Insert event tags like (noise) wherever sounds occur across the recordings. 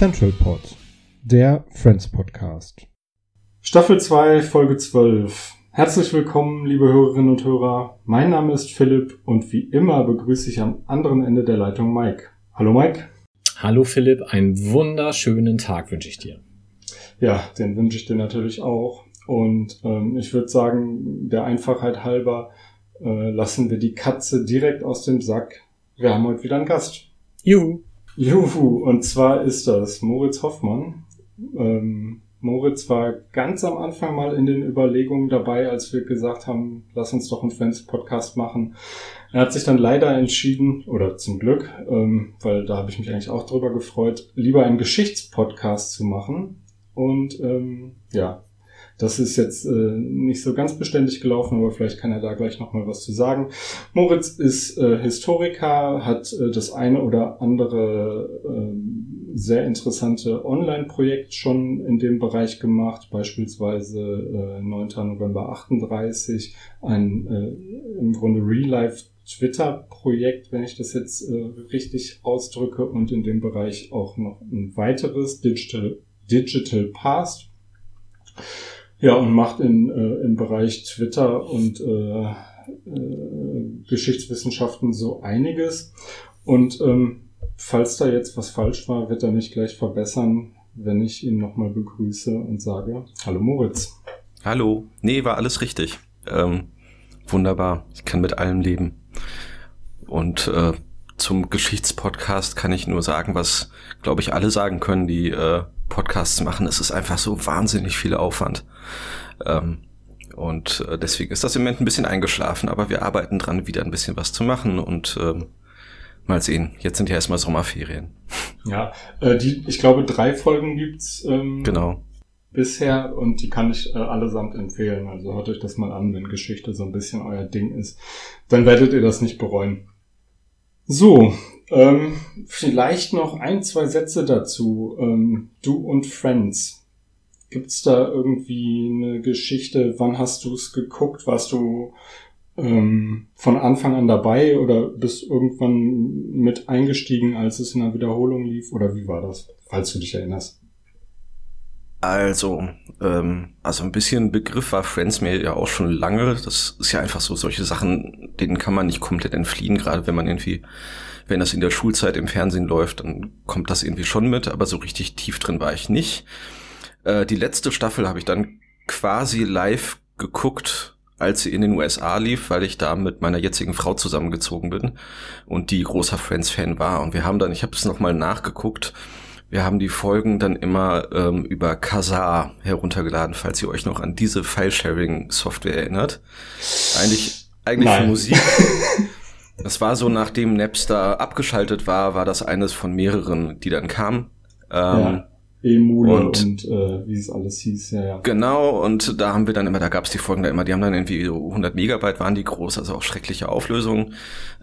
Central Pod, der Friends Podcast. Staffel 2, Folge 12. Herzlich willkommen, liebe Hörerinnen und Hörer. Mein Name ist Philipp und wie immer begrüße ich am anderen Ende der Leitung Mike. Hallo Mike. Hallo Philipp, einen wunderschönen Tag wünsche ich dir. Ja, den wünsche ich dir natürlich auch. Und ähm, ich würde sagen, der Einfachheit halber äh, lassen wir die Katze direkt aus dem Sack. Wir haben heute wieder einen Gast. Juhu. Juhu, und zwar ist das Moritz Hoffmann. Ähm, Moritz war ganz am Anfang mal in den Überlegungen dabei, als wir gesagt haben, lass uns doch einen Friends-Podcast machen. Er hat sich dann leider entschieden, oder zum Glück, ähm, weil da habe ich mich eigentlich auch drüber gefreut, lieber einen Geschichtspodcast zu machen. Und ähm, ja, das ist jetzt äh, nicht so ganz beständig gelaufen, aber vielleicht kann er da gleich nochmal was zu sagen. Moritz ist äh, Historiker, hat äh, das eine oder andere äh, sehr interessante Online-Projekt schon in dem Bereich gemacht, beispielsweise äh, 9. November 38, ein äh, im Grunde Real-Life Twitter-Projekt, wenn ich das jetzt äh, richtig ausdrücke, und in dem Bereich auch noch ein weiteres Digital, Digital Past. Ja, und macht in, äh, im Bereich Twitter und äh, äh, Geschichtswissenschaften so einiges. Und ähm, falls da jetzt was falsch war, wird er mich gleich verbessern, wenn ich ihn nochmal begrüße und sage, hallo Moritz. Hallo. Nee, war alles richtig. Ähm, wunderbar. Ich kann mit allem leben. Und äh, zum Geschichtspodcast kann ich nur sagen, was, glaube ich, alle sagen können, die äh, Podcasts machen. Es ist einfach so wahnsinnig viel Aufwand. Ähm, und äh, deswegen ist das im Moment ein bisschen eingeschlafen, aber wir arbeiten dran, wieder ein bisschen was zu machen und ähm, mal sehen. Jetzt sind ja erstmal Sommerferien. Ja, äh, die, ich glaube, drei Folgen gibt's ähm, Genau. bisher und die kann ich äh, allesamt empfehlen. Also hört euch das mal an, wenn Geschichte so ein bisschen euer Ding ist. Dann werdet ihr das nicht bereuen. So, ähm, vielleicht noch ein, zwei Sätze dazu. Ähm, du und Friends. Gibt's da irgendwie eine Geschichte? Wann hast du es geguckt? Warst du ähm, von Anfang an dabei oder bist irgendwann mit eingestiegen, als es in der Wiederholung lief? Oder wie war das, falls du dich erinnerst? Also, ähm, also ein bisschen Begriff war Friends mir ja auch schon lange. Das ist ja einfach so solche Sachen, denen kann man nicht komplett entfliehen, gerade wenn man irgendwie, wenn das in der Schulzeit im Fernsehen läuft, dann kommt das irgendwie schon mit, aber so richtig tief drin war ich nicht. Äh, die letzte Staffel habe ich dann quasi live geguckt, als sie in den USA lief, weil ich da mit meiner jetzigen Frau zusammengezogen bin und die großer Friends-Fan war. Und wir haben dann, ich habe es nochmal nachgeguckt, wir haben die Folgen dann immer ähm, über Kazaa heruntergeladen, falls ihr euch noch an diese File-Sharing-Software erinnert. Eigentlich, eigentlich für Nein. Musik. (laughs) Das war so, nachdem Napster abgeschaltet war, war das eines von mehreren, die dann kamen. Ähm, ja. Emule und, und- äh, wie es alles hieß, ja, ja. Genau, und da haben wir dann immer, da gab's die Folgen dann immer, die haben dann irgendwie so 100 Megabyte waren die groß, also auch schreckliche Auflösungen.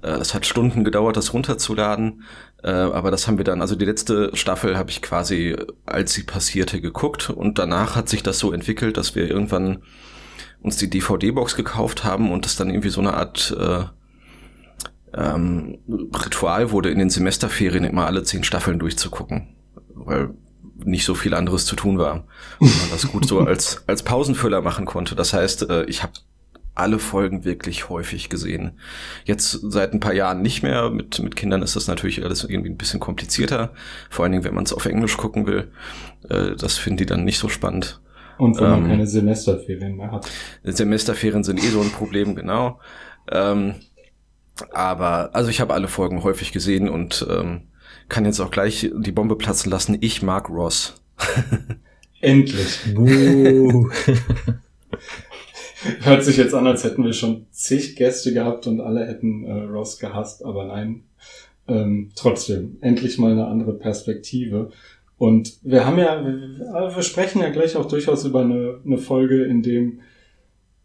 Äh, Es hat Stunden gedauert, das runterzuladen, äh, aber das haben wir dann, also die letzte Staffel habe ich quasi, als sie passierte, geguckt und danach hat sich das so entwickelt, dass wir irgendwann uns die DVD-Box gekauft haben und das dann irgendwie so eine Art äh, ähm, Ritual wurde, in den Semesterferien immer alle zehn Staffeln durchzugucken, weil nicht so viel anderes zu tun war und man das gut so (laughs) als als Pausenfüller machen konnte. Das heißt, äh, ich habe alle Folgen wirklich häufig gesehen. Jetzt seit ein paar Jahren nicht mehr. Mit, mit Kindern ist das natürlich alles irgendwie ein bisschen komplizierter. Vor allen Dingen, wenn man es auf Englisch gucken will. Äh, das finden die dann nicht so spannend. Und wenn man Ähm, keine Semesterferien mehr hat. Semesterferien sind eh so ein Problem, genau. Ähm, aber, also ich habe alle Folgen häufig gesehen und ähm, kann jetzt auch gleich die Bombe platzen lassen. Ich mag Ross. (laughs) Endlich. (laughs) Hört sich jetzt an, als hätten wir schon zig Gäste gehabt und alle hätten äh, Ross gehasst, aber nein. Ähm, trotzdem, endlich mal eine andere Perspektive. Und wir haben ja, wir, sprechen ja gleich auch durchaus über eine, eine Folge, in dem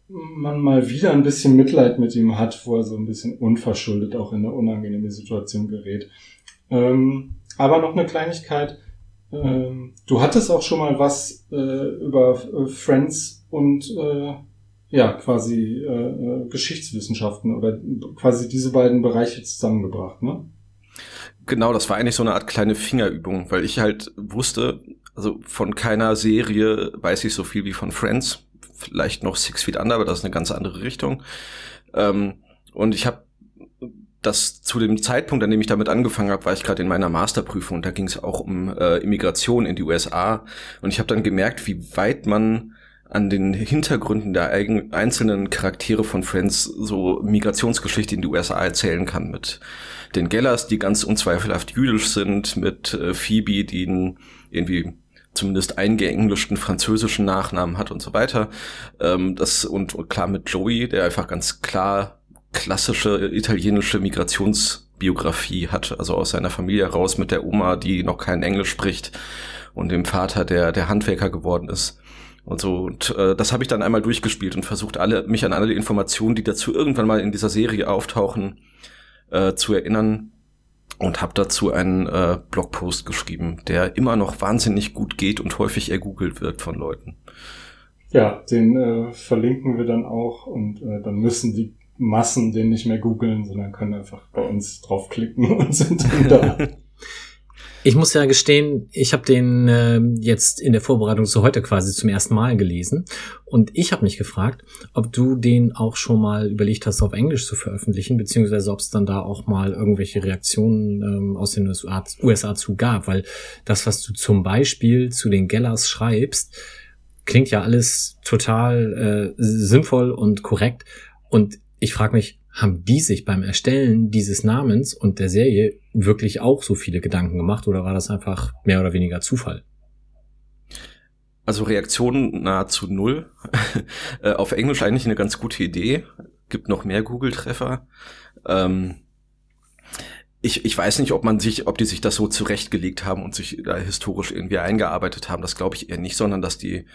man mal wieder ein bisschen Mitleid mit ihm hat, wo er so ein bisschen unverschuldet auch in eine unangenehme Situation gerät. Ähm, aber noch eine Kleinigkeit. Ähm, du hattest auch schon mal was äh, über äh, Friends und äh, ja, quasi äh, äh, Geschichtswissenschaften oder quasi diese beiden Bereiche zusammengebracht, ne? Genau, das war eigentlich so eine Art kleine Fingerübung, weil ich halt wusste, also von keiner Serie weiß ich so viel wie von Friends vielleicht noch Six Feet Under, aber das ist eine ganz andere Richtung. Ähm, und ich habe das zu dem Zeitpunkt, an dem ich damit angefangen habe, war ich gerade in meiner Masterprüfung und da ging es auch um äh, Immigration in die USA. Und ich habe dann gemerkt, wie weit man an den Hintergründen der einzelnen Charaktere von Friends so Migrationsgeschichte in die USA erzählen kann. Mit den Gellers, die ganz unzweifelhaft jüdisch sind, mit äh, Phoebe, die irgendwie zumindest eingeenglischten französischen Nachnamen hat und so weiter. Ähm, das und, und klar mit Joey, der einfach ganz klar klassische italienische Migrationsbiografie hat, also aus seiner Familie raus mit der Oma, die noch kein Englisch spricht und dem Vater, der der Handwerker geworden ist. Und so, und äh, das habe ich dann einmal durchgespielt und versucht, alle, mich an alle Informationen, die dazu irgendwann mal in dieser Serie auftauchen, äh, zu erinnern und habe dazu einen äh, Blogpost geschrieben, der immer noch wahnsinnig gut geht und häufig ergoogelt wird von Leuten. Ja, den äh, verlinken wir dann auch und äh, dann müssen die Massen den nicht mehr googeln, sondern können einfach bei uns draufklicken (laughs) und sind dann da. (laughs) Ich muss ja gestehen, ich habe den äh, jetzt in der Vorbereitung zu heute quasi zum ersten Mal gelesen. Und ich habe mich gefragt, ob du den auch schon mal überlegt hast, auf Englisch zu veröffentlichen, beziehungsweise ob es dann da auch mal irgendwelche Reaktionen ähm, aus den USA, USA zu gab, weil das, was du zum Beispiel zu den Gellers schreibst, klingt ja alles total äh, sinnvoll und korrekt. Und ich frage mich, haben die sich beim Erstellen dieses Namens und der Serie wirklich auch so viele Gedanken gemacht oder war das einfach mehr oder weniger Zufall? Also Reaktionen nahezu null. (laughs) Äh, auf Englisch eigentlich eine ganz gute Idee. Gibt noch mehr Google-Treffer. Ähm ich, ich weiß nicht, ob man sich, ob die sich das so zurechtgelegt haben und sich da historisch irgendwie eingearbeitet haben. Das glaube ich eher nicht, sondern dass die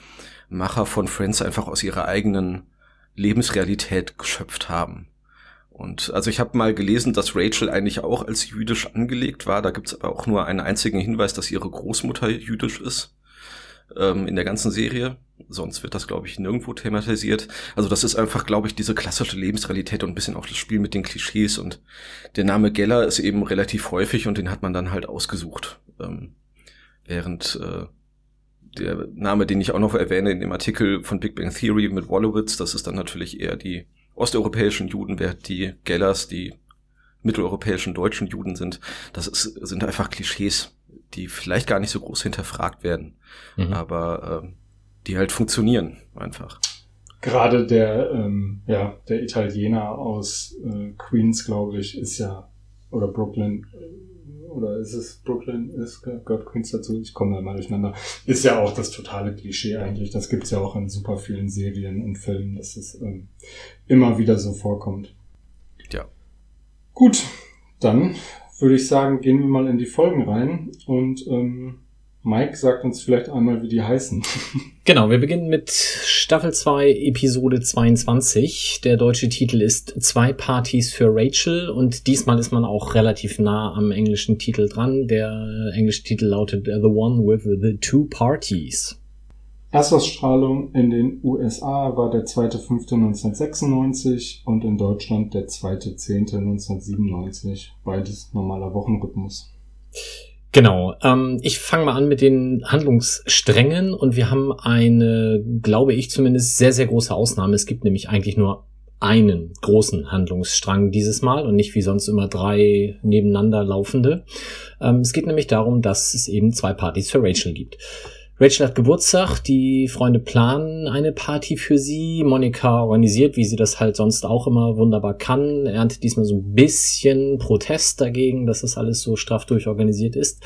Macher von Friends einfach aus ihrer eigenen Lebensrealität geschöpft haben. Und also ich habe mal gelesen, dass Rachel eigentlich auch als jüdisch angelegt war. Da gibt's aber auch nur einen einzigen Hinweis, dass ihre Großmutter jüdisch ist ähm, in der ganzen Serie. Sonst wird das, glaube ich, nirgendwo thematisiert. Also das ist einfach, glaube ich, diese klassische Lebensrealität und ein bisschen auch das Spiel mit den Klischees. Und der Name Geller ist eben relativ häufig und den hat man dann halt ausgesucht. Ähm, während äh, der Name, den ich auch noch erwähne in dem Artikel von Big Bang Theory mit Wolowitz, das ist dann natürlich eher die osteuropäischen Juden, während die Gellers die mitteleuropäischen deutschen Juden sind. Das ist, sind einfach Klischees, die vielleicht gar nicht so groß hinterfragt werden, mhm. aber äh, die halt funktionieren einfach. Gerade der, ähm, ja, der Italiener aus äh, Queens, glaube ich, ist ja, oder Brooklyn, oder ist es Brooklyn, ist gehört Queens dazu, ich komme da mal durcheinander, ist ja auch das totale Klischee eigentlich. Das gibt's ja auch in super vielen Serien und Filmen, dass es ähm, immer wieder so vorkommt. Ja. Gut, dann würde ich sagen, gehen wir mal in die Folgen rein und ähm, Mike sagt uns vielleicht einmal, wie die heißen. (laughs) Genau, wir beginnen mit Staffel 2, Episode 22. Der deutsche Titel ist Zwei Partys für Rachel und diesmal ist man auch relativ nah am englischen Titel dran. Der englische Titel lautet The One with the Two Parties. Erstausstrahlung in den USA war der 2.5.1996 und in Deutschland der 2.10.1997. Beides normaler Wochenrhythmus. Genau. Ähm, ich fange mal an mit den Handlungssträngen und wir haben eine, glaube ich zumindest, sehr, sehr große Ausnahme. Es gibt nämlich eigentlich nur einen großen Handlungsstrang dieses Mal und nicht wie sonst immer drei nebeneinander laufende. Ähm, es geht nämlich darum, dass es eben zwei Partys für Rachel gibt. Rachel hat Geburtstag, die Freunde planen eine Party für sie. Monika organisiert, wie sie das halt sonst auch immer wunderbar kann. Erntet diesmal so ein bisschen Protest dagegen, dass das alles so straff durchorganisiert ist.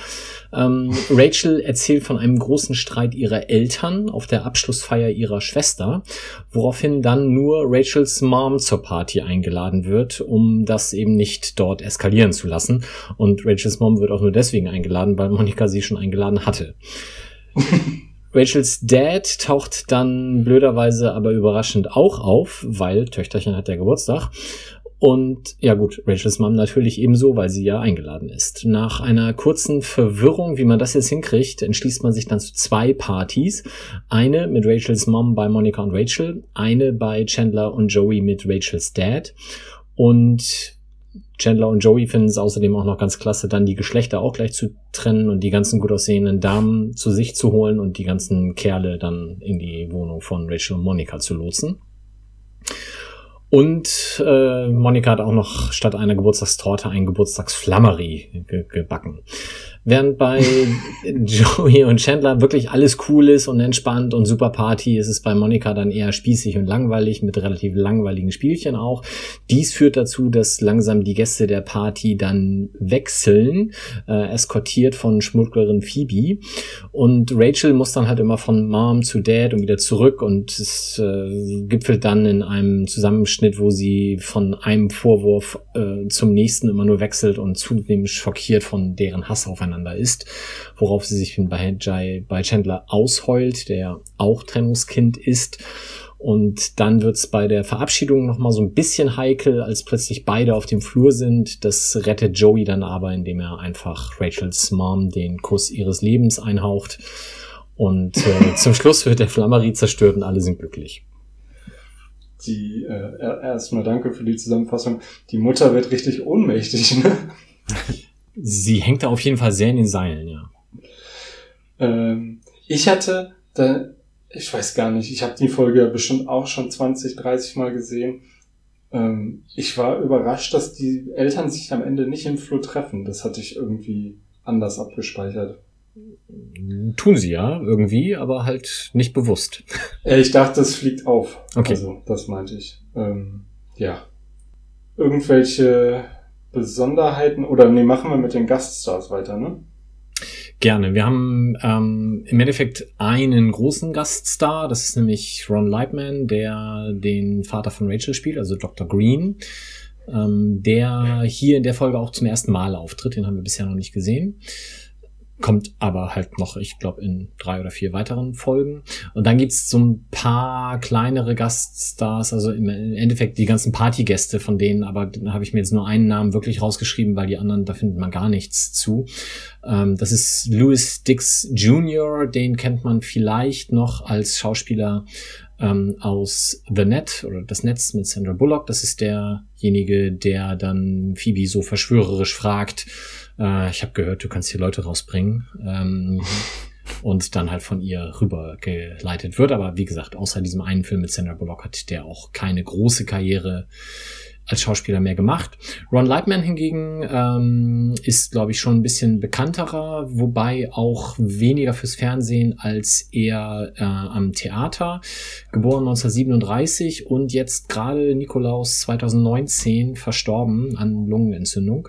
Ähm, Rachel erzählt von einem großen Streit ihrer Eltern auf der Abschlussfeier ihrer Schwester, woraufhin dann nur Rachels Mom zur Party eingeladen wird, um das eben nicht dort eskalieren zu lassen. Und Rachels Mom wird auch nur deswegen eingeladen, weil Monika sie schon eingeladen hatte. (laughs) Rachels Dad taucht dann blöderweise aber überraschend auch auf, weil Töchterchen hat ja Geburtstag. Und ja gut, Rachels Mom natürlich ebenso, weil sie ja eingeladen ist. Nach einer kurzen Verwirrung, wie man das jetzt hinkriegt, entschließt man sich dann zu zwei Partys. Eine mit Rachels Mom bei Monica und Rachel, eine bei Chandler und Joey mit Rachels Dad. Und Chandler und Joey finden es außerdem auch noch ganz klasse, dann die Geschlechter auch gleich zu trennen und die ganzen gut aussehenden Damen zu sich zu holen und die ganzen Kerle dann in die Wohnung von Rachel und Monica zu lotsen. Und äh, Monika hat auch noch statt einer Geburtstagstorte ein Geburtstagsflammerie ge gebacken. Während bei (laughs) Joey und Chandler wirklich alles cool ist und entspannt und super Party, ist es bei Monika dann eher spießig und langweilig mit relativ langweiligen Spielchen auch. Dies führt dazu, dass langsam die Gäste der Party dann wechseln, äh, eskortiert von Schmugglerin Phoebe. Und Rachel muss dann halt immer von Mom zu Dad und wieder zurück und es äh, gipfelt dann in einem Zusammenschnitt, wo sie von einem Vorwurf äh, zum nächsten immer nur wechselt und zunehmend schockiert von deren Hass aufeinander miteinander ist, worauf sie sich bei, Jai, bei Chandler ausheult, der auch Trennungskind ist. Und dann wird's bei der Verabschiedung nochmal so ein bisschen heikel, als plötzlich beide auf dem Flur sind. Das rettet Joey dann aber, indem er einfach Rachels Mom den Kuss ihres Lebens einhaucht. Und äh, (laughs) zum Schluss wird der Flammerie zerstört und alle sind glücklich. Die, äh, erstmal danke für die Zusammenfassung. Die Mutter wird richtig ohnmächtig, ne? (laughs) Sie hängt da auf jeden Fall sehr in den Seilen, ja. Ähm, ich hatte, da, ich weiß gar nicht, ich habe die Folge ja bestimmt auch schon 20, 30 Mal gesehen. Ähm, ich war überrascht, dass die Eltern sich am Ende nicht im Flur treffen. Das hatte ich irgendwie anders abgespeichert. Tun sie ja irgendwie, aber halt nicht bewusst. (laughs) Ich dachte, es fliegt auf. Okay. Also, das meinte ich. Ähm, ja. Irgendwelche Besonderheiten oder nee, machen wir mit den Gaststars weiter, ne? Gerne. Wir haben ähm, im Endeffekt einen großen Gaststar, das ist nämlich Ron Lightman, der den Vater von Rachel spielt, also Dr. Green, ähm, der hier in der Folge auch zum ersten Mal auftritt, den haben wir bisher noch nicht gesehen kommt aber halt noch, ich glaube, in drei oder vier weiteren Folgen. Und dann gibt's so ein paar kleinere Gaststars, also im Endeffekt die ganzen Partygäste von denen, aber da habe ich mir jetzt nur einen Namen wirklich rausgeschrieben, weil die anderen, da findet man gar nichts zu. Ähm, das ist Louis Dix Jr., den kennt man vielleicht noch als Schauspieler ähm, aus The Net oder das Netz mit Sandra Bullock. Das ist derjenige, der dann Phoebe so verschwörerisch fragt, äh, ich habe gehört, du kannst hier Leute rausbringen. Ähm, (laughs) und dann halt von ihr rübergeleitet wird. Aber wie gesagt, außer diesem einen Film mit Sandra Bullock hat der auch keine große Karriere als Schauspieler mehr gemacht. Ron Lightman hingegen ähm, ist, glaube ich, schon ein bisschen bekannterer, wobei auch weniger fürs Fernsehen als eher äh, am Theater. Geboren 1937 und jetzt gerade Nikolaus 2019 verstorben an Lungenentzündung.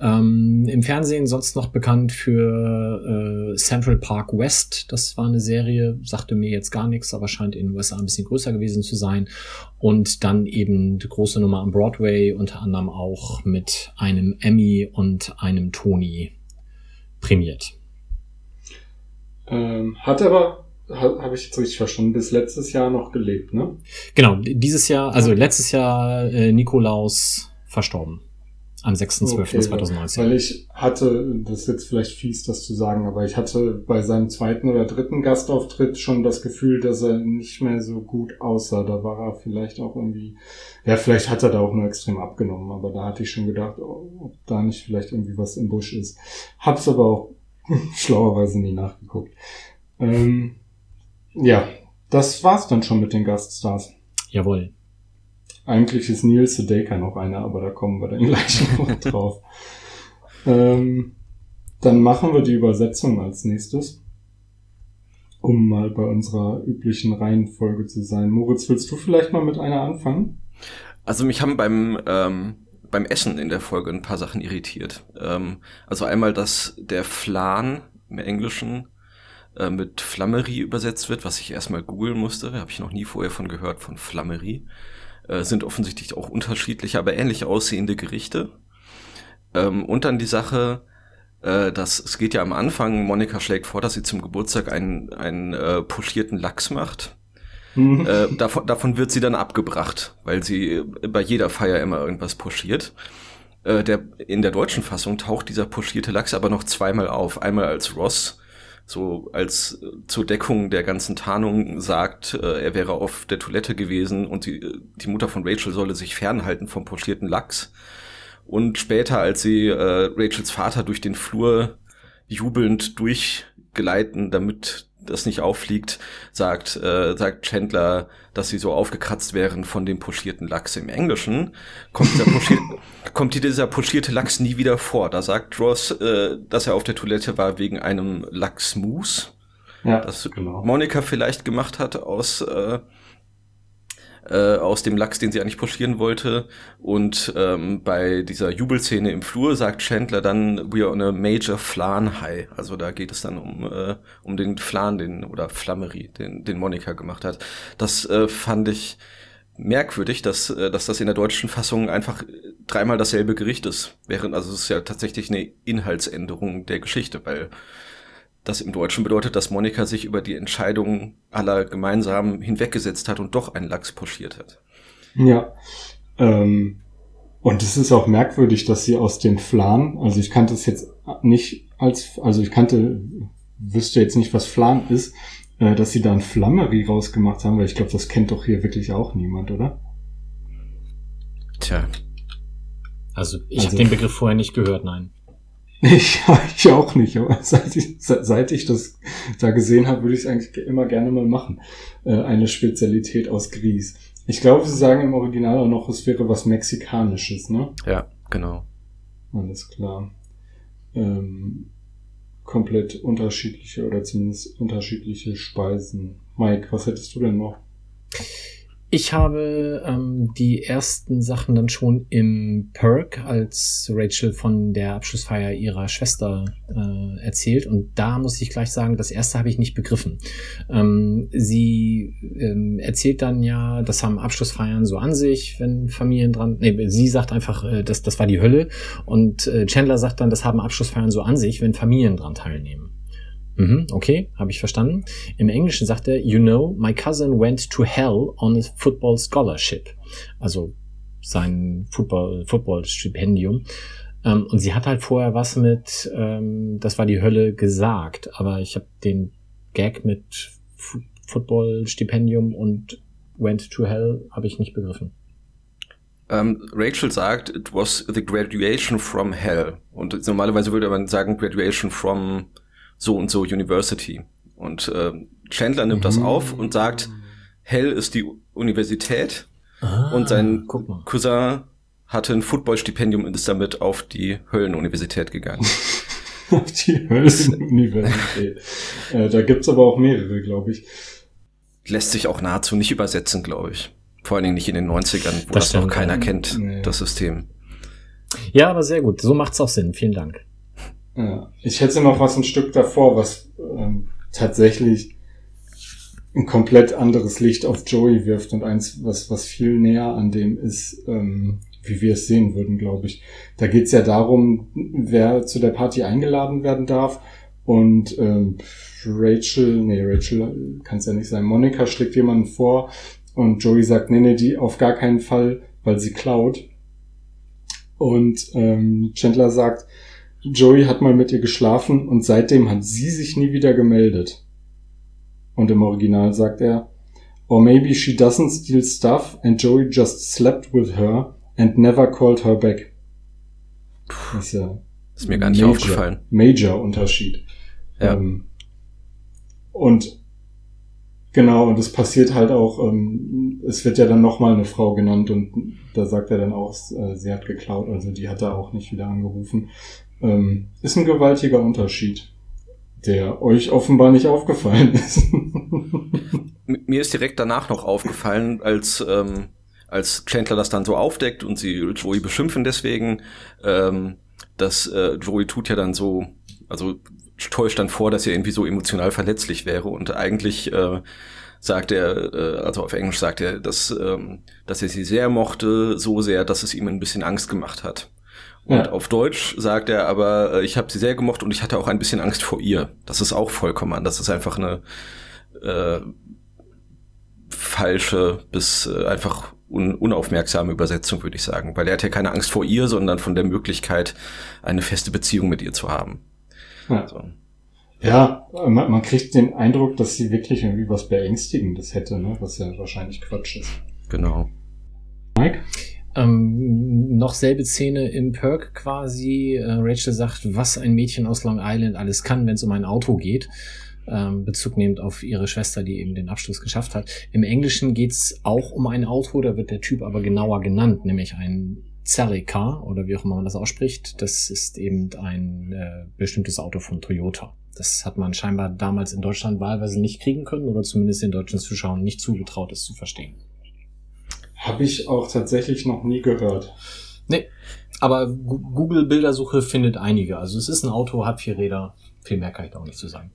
Ähm, Im Fernsehen sonst noch bekannt für äh, Central Park West. Das war eine Serie, sagte mir jetzt gar nichts, aber scheint in den USA ein bisschen größer gewesen zu sein. Und dann eben die große Nummer am Broadway, unter anderem auch mit einem Emmy und einem Tony prämiert. Ähm, hat aber habe ich jetzt richtig verstanden, bis letztes Jahr noch gelebt, ne? Genau, dieses Jahr, also letztes Jahr äh, Nikolaus verstorben. Am 6.12.2019. Okay, weil ich hatte, das ist jetzt vielleicht fies, das zu sagen, aber ich hatte bei seinem zweiten oder dritten Gastauftritt schon das Gefühl, dass er nicht mehr so gut aussah. Da war er vielleicht auch irgendwie, ja, vielleicht hat er da auch nur extrem abgenommen, aber da hatte ich schon gedacht, ob da nicht vielleicht irgendwie was im Busch ist. Hab's aber auch (laughs) schlauerweise nie nachgeguckt. Ähm, ja, das war's dann schon mit den Gaststars. Jawohl. Eigentlich ist Neil Sedaka noch einer, aber da kommen wir dann (laughs) gleich noch drauf. Ähm, dann machen wir die Übersetzung als nächstes. um mal bei unserer üblichen Reihenfolge zu sein. Moritz, willst du vielleicht mal mit einer anfangen? Also mich haben beim ähm, beim Essen in der Folge ein paar Sachen irritiert. Ähm, also einmal, dass der Flan im Englischen äh, mit Flammerie übersetzt wird, was ich erstmal googeln musste. Habe ich noch nie vorher von gehört, von Flammerie. Äh, sind offensichtlich auch unterschiedliche, aber ähnlich aussehende Gerichte. Ähm, und dann die Sache, äh, dass es geht ja am Anfang, Monika schlägt vor, dass sie zum Geburtstag einen, einen äh, pochierten Lachs macht. Mhm. Äh, davon, davon wird sie dann abgebracht, weil sie bei jeder Feier immer irgendwas pochiert. Äh, der, in der deutschen Fassung taucht dieser pochierte Lachs aber noch zweimal auf. Einmal als Ross so als äh, zur Deckung der ganzen Tarnung sagt, äh, er wäre auf der Toilette gewesen und die, die Mutter von Rachel solle sich fernhalten vom pochierten Lachs. Und später, als sie äh, Rachels Vater durch den Flur jubelnd durchgeleiten, damit das nicht auffliegt, sagt, äh, sagt Chandler, dass sie so aufgekratzt wären von dem pochierten Lachs im Englischen, kommt dieser, pochier (laughs) kommt dieser pochierte Lachs nie wieder vor. Da sagt Ross, äh, dass er auf der Toilette war wegen einem Lachsmus, ja, das genau. Monika vielleicht gemacht hat aus äh, äh, aus dem Lachs, den sie eigentlich pochieren wollte. Und ähm, bei dieser Jubelszene im Flur sagt Chandler dann, we are on a major flan high. Also da geht es dann um, äh, um den Flan, den, oder Flammerie, den, den Monika gemacht hat. Das äh, fand ich merkwürdig, dass, äh, dass das in der deutschen Fassung einfach dreimal dasselbe Gericht ist. Während, also es ist ja tatsächlich eine Inhaltsänderung der Geschichte, weil das im Deutschen bedeutet, dass Monika sich über die Entscheidung aller gemeinsam hinweggesetzt hat und doch einen Lachs pochiert hat. Ja. Ähm, und es ist auch merkwürdig, dass sie aus dem Flan, also ich kannte es jetzt nicht als, also ich kannte, wüsste jetzt nicht, was Flan ist, äh, dass sie da ein Flammerie rausgemacht haben, weil ich glaube, das kennt doch hier wirklich auch niemand, oder? Tja. Also ich also, habe den Begriff vorher nicht gehört, nein. (laughs) Ich, ich auch nicht, aber (laughs) seit ich, seit ich das da gesehen habe, würde ich es eigentlich immer gerne mal machen. Äh, eine Spezialität aus Grieß. Ich glaube, sie sagen im Original auch noch, es wäre was Mexikanisches, ne? Ja, genau. Alles klar. Ähm, komplett unterschiedliche oder zumindest unterschiedliche Speisen. Mike, was hättest du denn noch? Ich habe ähm, die ersten Sachen dann schon im Perk, als Rachel von der Abschlussfeier ihrer Schwester äh, erzählt. Und da muss ich gleich sagen, das erste habe ich nicht begriffen. Ähm, sie ähm, erzählt dann ja, das haben Abschlussfeiern so an sich, wenn Familien dran. Nee, sie sagt einfach, äh, das, das war die Hölle. Und äh, Chandler sagt dann, das haben Abschlussfeiern so an sich, wenn Familien dran teilnehmen. Mhm, okay, habe ich verstanden. Im Englischen sagt er, you know, my cousin went to hell on a football scholarship. Also sein Football, Football-Stipendium. Ähm, und sie hat halt vorher was mit, ähm, das war die Hölle gesagt, aber ich habe den Gag mit F Football-Stipendium und went to hell habe ich nicht begriffen. Um, ähm, Rachel sagt, it was the graduation from hell. Und normalerweise würde man sagen, graduation from so und so University. Und äh, Chandler nimmt das auf und sagt, Hell ist die Universität ah, und sein Cousin hatte ein Footballstipendium und ist damit auf die Höllenuniversität gegangen. (laughs) auf die Höllenuniversität. (laughs) äh, da gibt's aber auch mehrere, glaube ich. Lässt sich auch nahezu nicht übersetzen, glaube ich. Vor allen Dingen nicht in den 90ern, wo das, das noch keiner kennt, nee. das System. Ja, aber sehr gut. So macht's auch Sinn. Vielen Dank. Ja. Ich hätte noch was ein Stück davor, was ähm, tatsächlich ein komplett anderes Licht auf Joey wirft und eins, was, was viel näher an dem ist, ähm, wie wir es sehen würden, glaube ich. Da geht's ja darum, wer zu der Party eingeladen werden darf. Und ähm, Rachel, nee, Rachel kann es ja nicht sein, Monika schlägt jemanden vor und Joey sagt, nee, nee, die auf gar keinen Fall, weil sie klaut. Und ähm, Chandler sagt, Joey hat mal mit ihr geschlafen und seitdem hat sie sich nie wieder gemeldet. Und im Original sagt er, Or maybe she doesn't steal stuff and Joey just slept with her and never called her back. Das ist ja ist mir gar nicht major, aufgefallen. Major Unterschied. Ja. Ähm, und genau, und es passiert halt auch, ähm, es wird ja dann nochmal eine Frau genannt und da sagt er dann auch, äh, sie hat geklaut, also die hat er auch nicht wieder angerufen. Ähm, ist ein gewaltiger Unterschied. der euch offenbar nicht aufgefallen ist. (laughs) Mir ist direkt danach noch aufgefallen, als, ähm, als Chandler das dann so aufdeckt und sie Joey beschimpfen deswegen, ähm, dass äh, Joey tut ja dann so, also täuscht dann vor, dass er irgendwie so emotional verletzlich wäre und eigentlich äh, sagt er, äh, also auf Englisch sagt er, dass, ähm, dass er sie sehr mochte, so sehr, dass es ihm ein bisschen Angst gemacht hat. Und ja. auf Deutsch sagt er aber, äh, ich habe sie sehr gemocht und ich hatte auch ein bisschen Angst vor ihr. Das ist auch vollkommen an. Das ist einfach eine äh, falsche bis äh, einfach un unaufmerksame Übersetzung, würde ich sagen. Weil er hat ja keine Angst vor ihr, sondern von der Möglichkeit, eine feste Beziehung mit ihr zu haben. Ja. So. Ja, man, man, kriegt den Eindruck, dass sie wirklich irgendwie was Beängstigendes hätte, ne? was ja wahrscheinlich Quatsch ist. Genau. Mike? Ähm, noch selbe Szene im Perk quasi. Äh, Rachel sagt, was ein Mädchen aus Long Island alles kann, wenn es um ein Auto geht. Ähm, Bezug nehmend auf ihre Schwester, die eben den Abschluss geschafft hat. Im Englischen geht's auch um ein Auto, da wird der Typ aber genauer genannt, nämlich ein Celica oder wie auch immer man das ausspricht. Das ist eben ein äh, bestimmtes Auto von Toyota. Das hat man scheinbar damals in Deutschland wahlweise nicht kriegen können oder zumindest den deutschen Zuschauern nicht zugetraut, es zu verstehen. Habe ich auch tatsächlich noch nie gehört. Nee, aber Google-Bildersuche findet einige. Also es ist ein Auto, hat vier Räder. Viel mehr kann ich da auch nicht zu sagen.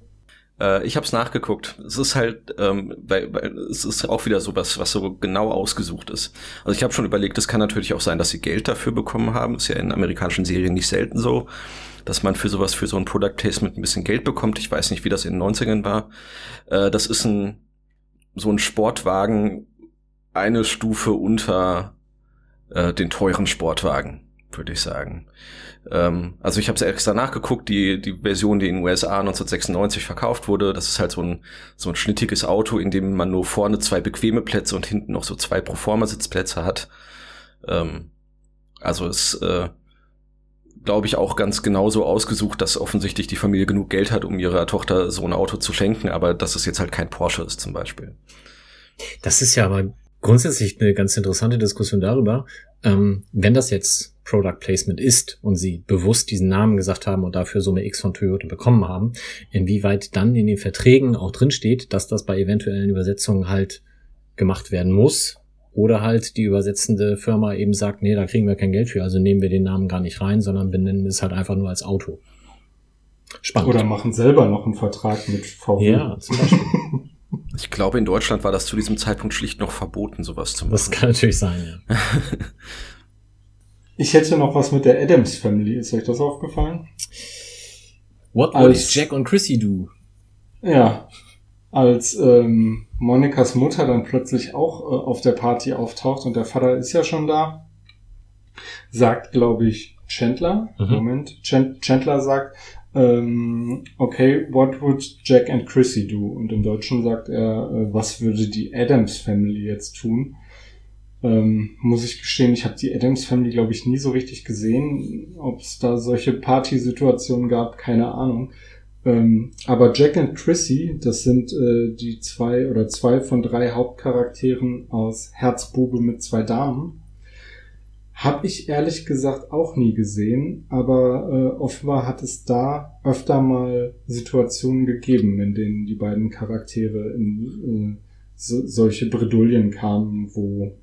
Äh, ich habe es nachgeguckt. Es ist halt, ähm, weil, weil es ist auch wieder so was, was so genau ausgesucht ist. Also ich habe schon überlegt, es kann natürlich auch sein, dass sie Geld dafür bekommen haben. Ist ja in amerikanischen Serien nicht selten so, dass man für sowas, für so ein Product Placement ein bisschen Geld bekommt. Ich weiß nicht, wie das in den 90ern war. Äh, das ist ein so ein Sportwagen eine Stufe unter äh, den teuren Sportwagen, würde ich sagen. Ähm, also ich habe es extra nachgeguckt, die, die Version, die in den USA 1996 verkauft wurde, das ist halt so ein, so ein schnittiges Auto, in dem man nur vorne zwei bequeme Plätze und hinten noch so zwei Proforma-Sitzplätze hat. Ähm, also es äh, glaube ich, auch ganz genauso ausgesucht, dass offensichtlich die Familie genug Geld hat, um ihrer Tochter so ein Auto zu schenken, aber dass es jetzt halt kein Porsche ist zum Beispiel. Das ist ja aber grundsätzlich eine ganz interessante Diskussion darüber, ähm, wenn das jetzt Product Placement ist und sie bewusst diesen Namen gesagt haben und dafür Summe X von Toyota bekommen haben, inwieweit dann in den Verträgen auch drin steht, dass das bei eventuellen Übersetzungen halt gemacht werden muss oder halt die übersetzende Firma eben sagt, nee, da kriegen wir kein Geld für, also nehmen wir den Namen gar nicht rein, sondern benennen es halt einfach nur als Auto. Spannend. Oder machen selber noch einen Vertrag mit VW. Ja, zum Beispiel. (laughs) Ich glaube, in Deutschland war das zu diesem Zeitpunkt schlicht noch verboten, sowas zu machen. Das kann natürlich sein, ja. (laughs) ich hätte noch was mit der Adams Family. Ist euch das aufgefallen? What would Jack und Chrissy do? Ja, als ähm, Monikas Mutter dann plötzlich auch äh, auf der Party auftaucht und der Vater ist ja schon da, sagt, glaube ich, Chandler, mhm. Moment, Chandler sagt, ähm, okay, what would Jack and Chrissy do? Und im Deutschen sagt er, äh, was würde die Adams Family jetzt tun? Ähm, muss ich gestehen, ich habe die Adams Family, glaube ich, nie so richtig gesehen. Ob es da solche Partysituationen gab, keine Ahnung. Ähm, aber Jack and Chrissy, das sind äh, die zwei oder zwei von drei Hauptcharakteren aus Herzbube mit zwei Damen. Habe ich ehrlich gesagt auch nie gesehen, aber äh, offenbar hat es da öfter mal Situationen gegeben, in denen die beiden Charaktere in äh, so, solche Bredouillen kamen, wo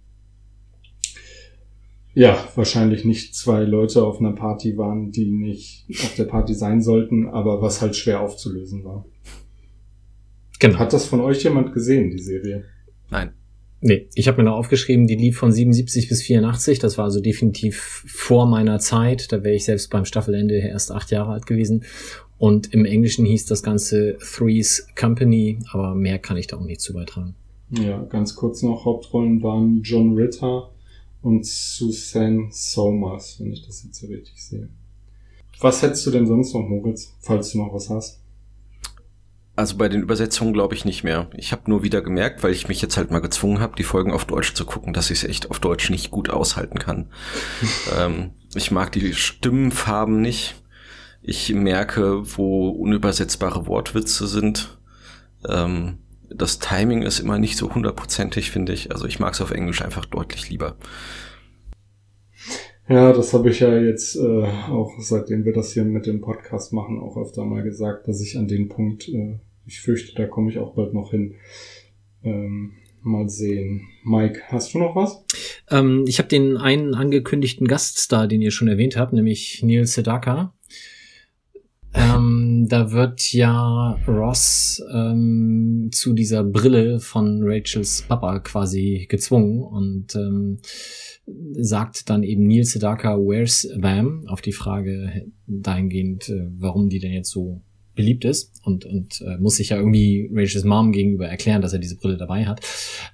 ja, wahrscheinlich nicht zwei Leute auf einer Party waren, die nicht auf der Party sein sollten, aber was halt schwer aufzulösen war. Genau. Hat das von euch jemand gesehen, die Serie? Nein. Nee, ich habe mir noch aufgeschrieben, die lief von 77 bis 84. Das war also definitiv vor meiner Zeit. Da wäre ich selbst beim Staffelende erst acht Jahre alt gewesen. Und im Englischen hieß das Ganze Three's Company, aber mehr kann ich da auch nicht zu beitragen. Ja, ganz kurz noch, Hauptrollen waren John Ritter und Susan Somers, wenn ich das jetzt so richtig sehe. Was hättest du denn sonst noch, Moritz, falls du noch was hast? Also bei den Übersetzungen glaube ich nicht mehr. Ich habe nur wieder gemerkt, weil ich mich jetzt halt mal gezwungen habe, die Folgen auf Deutsch zu gucken, dass ich es echt auf Deutsch nicht gut aushalten kann. (laughs) ähm, ich mag die Stimmenfarben nicht. Ich merke, wo unübersetzbare Wortwitze sind. Ähm, das Timing ist immer nicht so hundertprozentig, finde ich. Also ich mag es auf Englisch einfach deutlich lieber. Ja, das habe ich ja jetzt äh, auch, seitdem wir das hier mit dem Podcast machen, auch öfter mal gesagt, dass ich an den Punkt, äh, ich fürchte, da komme ich auch bald noch hin. Ähm, mal sehen. Mike, hast du noch was? Ähm, ich habe den einen angekündigten Gaststar, den ihr schon erwähnt habt, nämlich Neil Sedaka. Ähm, da wird ja Ross ähm, zu dieser Brille von Rachels Papa quasi gezwungen und ähm, sagt dann eben Neil Sedaka, where's them? Auf die Frage dahingehend, äh, warum die denn jetzt so beliebt ist und, und äh, muss sich ja irgendwie Rachels Mom gegenüber erklären, dass er diese Brille dabei hat.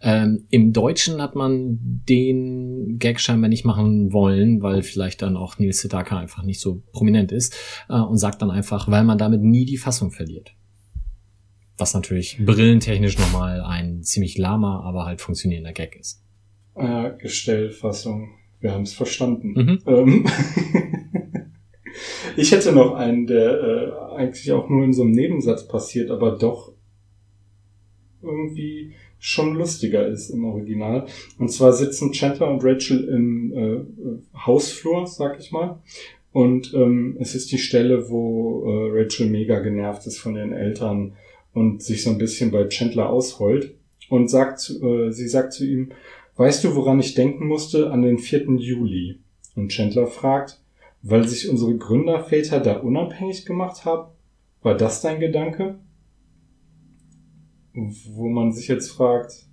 Ähm, Im Deutschen hat man den Gag scheinbar nicht machen wollen, weil vielleicht dann auch Neil Sedaka einfach nicht so prominent ist äh, und sagt dann einfach, weil man damit nie die Fassung verliert. Was natürlich brillentechnisch nochmal ein ziemlich lahmer, aber halt funktionierender Gag ist. Äh, Gestellfassung. Wir haben es verstanden. Mhm. Ähm (laughs) ich hätte noch einen, der äh, eigentlich auch nur in so einem Nebensatz passiert, aber doch irgendwie schon lustiger ist im Original. Und zwar sitzen Chandler und Rachel im äh, Hausflur, sag ich mal. Und ähm, es ist die Stelle, wo äh, Rachel mega genervt ist von ihren Eltern und sich so ein bisschen bei Chandler ausheult. Und sagt, äh, sie sagt zu ihm, weißt du, woran ich denken musste? An den 4. Juli. Und Chandler fragt, weil sich unsere Gründerväter da unabhängig gemacht haben? War das dein Gedanke? Wo man sich jetzt fragt,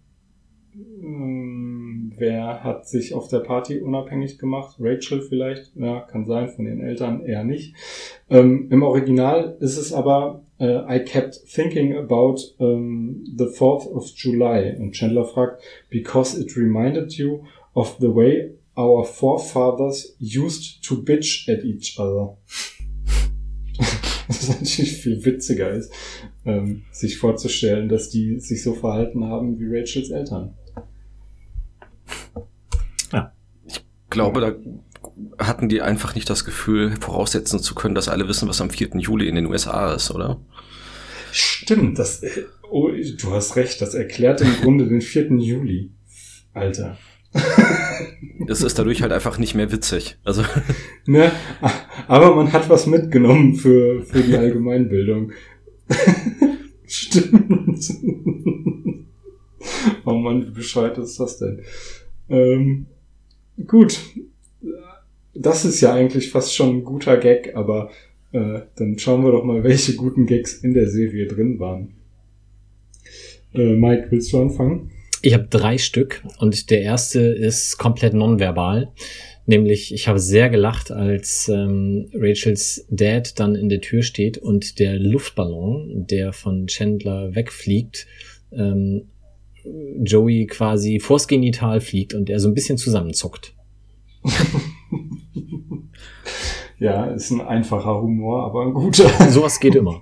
hm, wer hat sich auf der Party unabhängig gemacht? Rachel vielleicht? Ja, kann sein, von ihren Eltern eher nicht. Ähm, Im Original ist es aber uh, I kept thinking about um, the 4th of July. Und Chandler fragt, because it reminded you of the way our forefathers used to bitch at each other. (laughs) Was natürlich viel witziger ist, ähm, sich vorzustellen, dass die sich so verhalten haben wie Rachels Eltern. Ja. Ich glaube, da hatten die einfach nicht das Gefühl, voraussetzen zu können, dass alle wissen, was am 4. Juli in den USA ist, oder? Stimmt, das, oh, du hast recht, das erklärt im Grunde den 4. Juli. Alter. (laughs) es ist dadurch halt einfach nicht mehr witzig. Also. (laughs) Ne, aber man hat was mitgenommen für, für die Allgemeinbildung. (laughs) Stimmt. oh man, wie bescheuert ist das denn? Ähm, gut. Das ist ja eigentlich fast schon ein guter Gag, aber äh, dann schauen wir doch mal, welche guten Gags in der Serie drin waren. Äh, Mike, willst du anfangen? Ich habe drei Stück und der erste ist komplett nonverbal. Nämlich, ich habe sehr gelacht, als ähm, Rachels Dad dann in der Tür steht und der Luftballon, der von Chandler wegfliegt, ähm, Joey quasi vors Genital fliegt und er so ein bisschen zusammenzuckt. (laughs) ja, ist ein einfacher Humor, aber ein guter. (laughs) Sowas geht immer.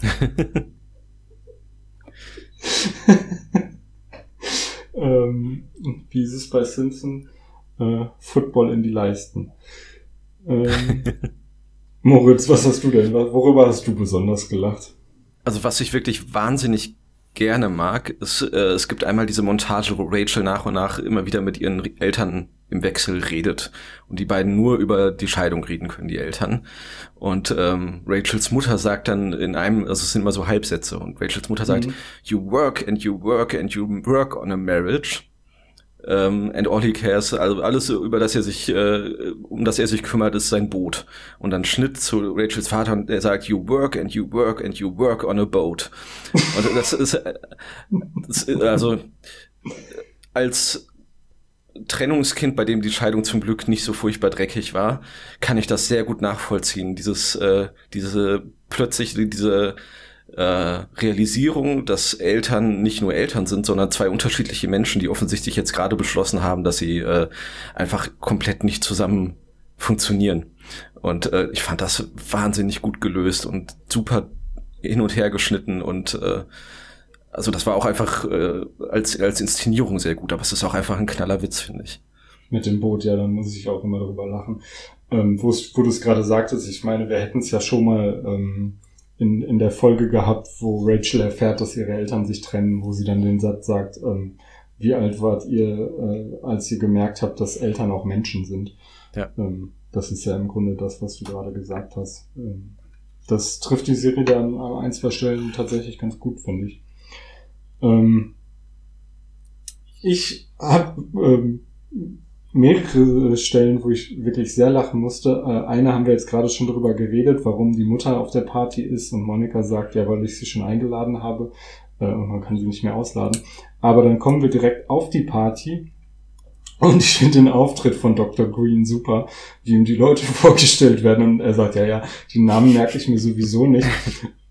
(laughs) ähm, wie ist es bei Simpson? Äh, Football in die Leisten. Ähm, (laughs) Moritz, was hast du denn? Worüber hast du besonders gelacht? Also was ich wirklich wahnsinnig gerne mag, ist, äh, es gibt einmal diese Montage, wo Rachel nach und nach immer wieder mit ihren Eltern im Wechsel redet und die beiden nur über die Scheidung reden können, die Eltern. Und ähm, Rachels Mutter sagt dann in einem, also es sind immer so Halbsätze und Rachels Mutter sagt, mhm. you work and you work and you work on a marriage. Um, ähm, and all he cares, also alles, über das er sich, äh, um das er sich kümmert, ist sein Boot. Und dann Schnitt zu Rachels Vater und er sagt, you work and you work and you work on a boat. und das ist, äh, das ist also als Trennungskind, bei dem die Scheidung zum Glück nicht so furchtbar dreckig war, kann ich das sehr gut nachvollziehen. Dieses, äh, diese plötzlich diese äh, Realisierung, dass Eltern nicht nur Eltern sind, sondern zwei unterschiedliche Menschen, die offensichtlich jetzt gerade beschlossen haben, dass sie äh, einfach komplett nicht zusammen funktionieren. Und äh, ich fand das wahnsinnig gut gelöst und super hin und her geschnitten und äh, also das war auch einfach äh, als, als Inszenierung sehr gut, aber es ist auch einfach ein knaller Witz, finde ich. Mit dem Boot, ja, dann muss ich auch immer darüber lachen. Ähm, wo du es gerade sagtest, ich meine, wir hätten es ja schon mal ähm, in, in der Folge gehabt, wo Rachel erfährt, dass ihre Eltern sich trennen, wo sie dann den Satz sagt, ähm, wie alt wart ihr, äh, als ihr gemerkt habt, dass Eltern auch Menschen sind. Ja. Ähm, das ist ja im Grunde das, was du gerade gesagt hast. Ähm, das trifft die Serie dann an ein, zwei Stellen tatsächlich ganz gut, finde ich. Ähm, ich habe ähm, mehrere Stellen, wo ich wirklich sehr lachen musste. Äh, eine haben wir jetzt gerade schon drüber geredet, warum die Mutter auf der Party ist und Monika sagt, ja, weil ich sie schon eingeladen habe äh, und man kann sie nicht mehr ausladen. Aber dann kommen wir direkt auf die Party und ich finde den Auftritt von Dr. Green super, wie ihm die Leute (laughs) vorgestellt werden und er sagt, ja, ja, die Namen merke ich mir sowieso nicht.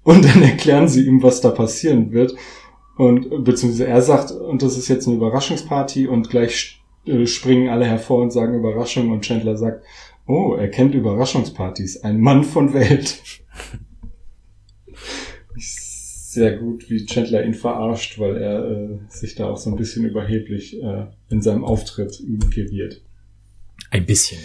Und dann erklären sie ihm, was da passieren wird. Und beziehungsweise er sagt, und das ist jetzt eine Überraschungsparty und gleich äh, springen alle hervor und sagen Überraschung und Chandler sagt, oh, er kennt Überraschungspartys, ein Mann von Welt. (laughs) Sehr gut, wie Chandler ihn verarscht, weil er äh, sich da auch so ein bisschen überheblich äh, in seinem Auftritt geriert. Ein bisschen.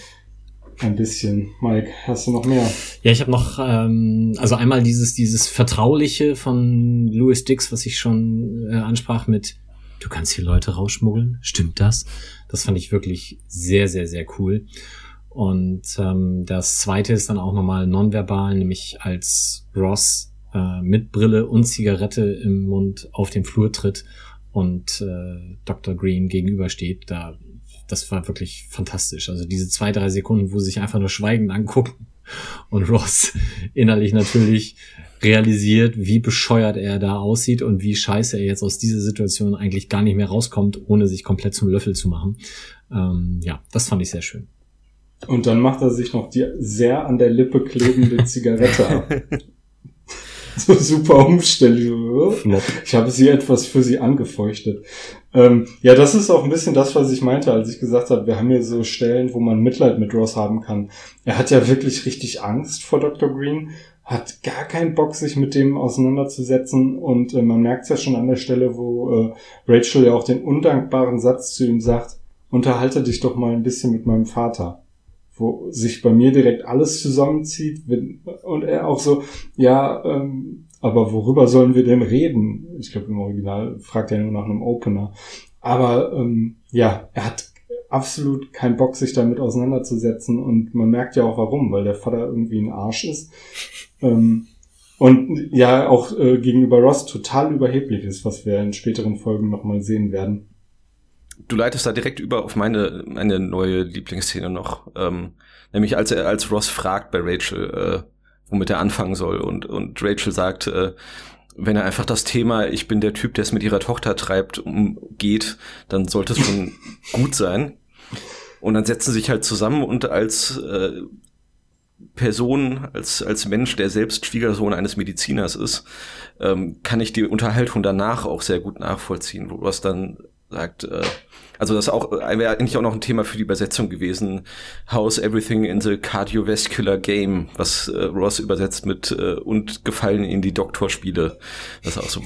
Ein bisschen. Mike, hast du noch mehr? Ja, ich habe noch, ähm, also einmal dieses, dieses Vertrauliche von Louis Dix, was ich schon äh, ansprach mit, du kannst hier Leute rausschmuggeln, stimmt das? Das fand ich wirklich sehr, sehr, sehr cool. Und ähm, das zweite ist dann auch nochmal nonverbal, nämlich als Ross äh, mit Brille und Zigarette im Mund auf den Flur tritt und äh, Dr. Green gegenübersteht. Da das war wirklich fantastisch. Also diese zwei, drei Sekunden, wo sie sich einfach nur schweigend angucken und Ross (laughs) innerlich natürlich realisiert, wie bescheuert er da aussieht und wie scheiße er jetzt aus dieser Situation eigentlich gar nicht mehr rauskommt, ohne sich komplett zum Löffel zu machen. Ähm, ja, das fand ich sehr schön. Und dann macht er sich noch die sehr an der Lippe klebende (laughs) Zigarette ab. (laughs) so super umständlich. Ich habe sie etwas für sie angefeuchtet. Ähm, ja, das ist auch ein bisschen das, was ich meinte, als ich gesagt habe, wir haben hier so Stellen, wo man Mitleid mit Ross haben kann. Er hat ja wirklich richtig Angst vor Dr. Green, hat gar keinen Bock, sich mit dem auseinanderzusetzen und äh, man merkt es ja schon an der Stelle, wo äh, Rachel ja auch den undankbaren Satz zu ihm sagt, unterhalte dich doch mal ein bisschen mit meinem Vater wo sich bei mir direkt alles zusammenzieht und er auch so, ja, ähm, aber worüber sollen wir denn reden? Ich glaube, im Original fragt er nur nach einem Opener. Aber ähm, ja, er hat absolut keinen Bock, sich damit auseinanderzusetzen. Und man merkt ja auch warum, weil der Vater irgendwie ein Arsch ist. Ähm, und ja, auch äh, gegenüber Ross total überheblich ist, was wir in späteren Folgen nochmal sehen werden. Du leitest da direkt über auf meine, meine neue Lieblingsszene noch. Ähm, nämlich als er als Ross fragt bei Rachel, äh, womit er anfangen soll. Und, und Rachel sagt, äh, wenn er einfach das Thema, ich bin der Typ, der es mit ihrer Tochter treibt, umgeht, dann sollte es schon (laughs) gut sein. Und dann setzen sie sich halt zusammen und als äh, Person, als, als Mensch, der selbst Schwiegersohn eines Mediziners ist, ähm, kann ich die Unterhaltung danach auch sehr gut nachvollziehen, wo was dann sagt, äh, also das auch wäre eigentlich auch noch ein Thema für die Übersetzung gewesen. How's everything in the cardiovascular game, was äh, Ross übersetzt mit äh, und gefallen in die Doktorspiele. Das ist auch so.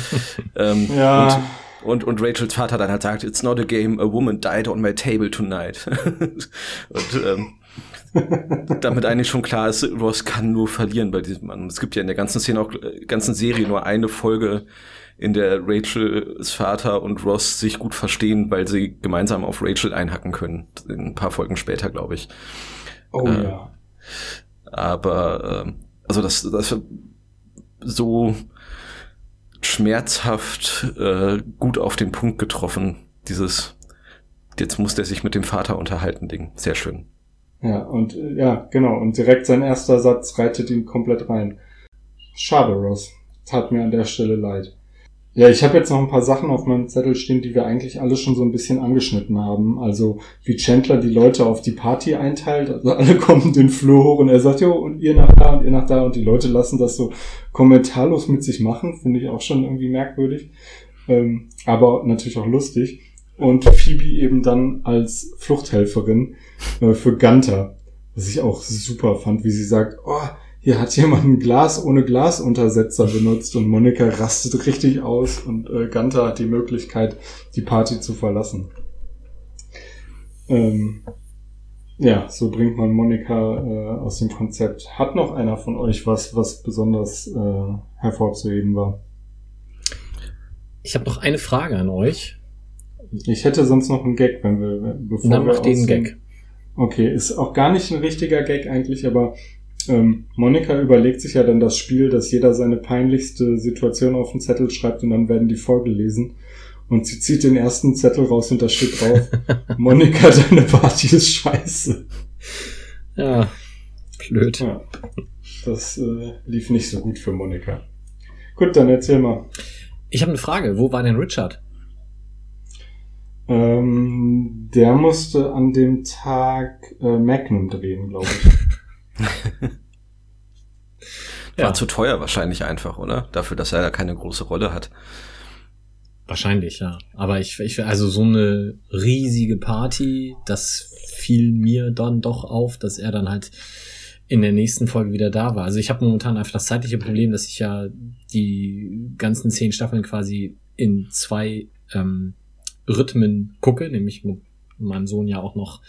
(laughs) ähm, ja. Und, und, und Rachels Vater dann halt sagt, it's not a game, a woman died on my table tonight. (laughs) und ähm, (laughs) damit eigentlich schon klar ist, Ross kann nur verlieren bei diesem Mann. Es gibt ja in der ganzen Szene auch, äh, ganzen Serie nur eine Folge, in der Rachels Vater und Ross sich gut verstehen, weil sie gemeinsam auf Rachel einhacken können. Ein paar Folgen später, glaube ich. Oh äh, ja. Aber äh, also das, das so schmerzhaft äh, gut auf den Punkt getroffen, dieses jetzt muss der sich mit dem Vater unterhalten Ding. Sehr schön. Ja, und äh, ja, genau. Und direkt sein erster Satz reitet ihn komplett rein. Schade, Ross. Tat mir an der Stelle leid. Ja, ich habe jetzt noch ein paar Sachen auf meinem Zettel stehen, die wir eigentlich alle schon so ein bisschen angeschnitten haben. Also wie Chandler die Leute auf die Party einteilt. Also alle (laughs) kommen den Flur hoch und er sagt, jo, und ihr nach da und ihr nach da und die Leute lassen das so kommentarlos mit sich machen. Finde ich auch schon irgendwie merkwürdig. Ähm, aber natürlich auch lustig. Und Phoebe eben dann als Fluchthelferin äh, für Gunther. Was ich auch super fand, wie sie sagt, oh, hier hat jemand ein Glas ohne Glasuntersetzer benutzt und Monika rastet richtig aus und äh, Gunther hat die Möglichkeit, die Party zu verlassen. Ähm, ja, so bringt man Monika äh, aus dem Konzept. Hat noch einer von euch was, was besonders äh, hervorzuheben war? Ich habe noch eine Frage an euch. Ich hätte sonst noch einen Gag, wenn wir bevor Dann wir mach den Gag. Okay, ist auch gar nicht ein richtiger Gag eigentlich, aber ähm, Monika überlegt sich ja dann das Spiel, dass jeder seine peinlichste Situation auf den Zettel schreibt und dann werden die vorgelesen. Und sie zieht den ersten Zettel raus und da steht drauf, (laughs) Monika, deine Party ist scheiße. Ja, blöd. Ja, das äh, lief nicht so gut für Monika. Gut, dann erzähl mal. Ich habe eine Frage. Wo war denn Richard? Ähm, der musste an dem Tag äh, Magnum drehen, glaube ich. (laughs) War Ja. zu teuer wahrscheinlich einfach, oder? Dafür, dass er da keine große Rolle hat. Wahrscheinlich, ja. Aber ich, ich, also so eine riesige Party, das fiel mir dann doch auf, dass er dann halt in der nächsten Folge wieder da war. Also ich habe momentan einfach das zeitliche Problem, dass ich ja die ganzen zehn Staffeln quasi in zwei ähm, Rhythmen gucke, nämlich mit meinem Sohn ja auch noch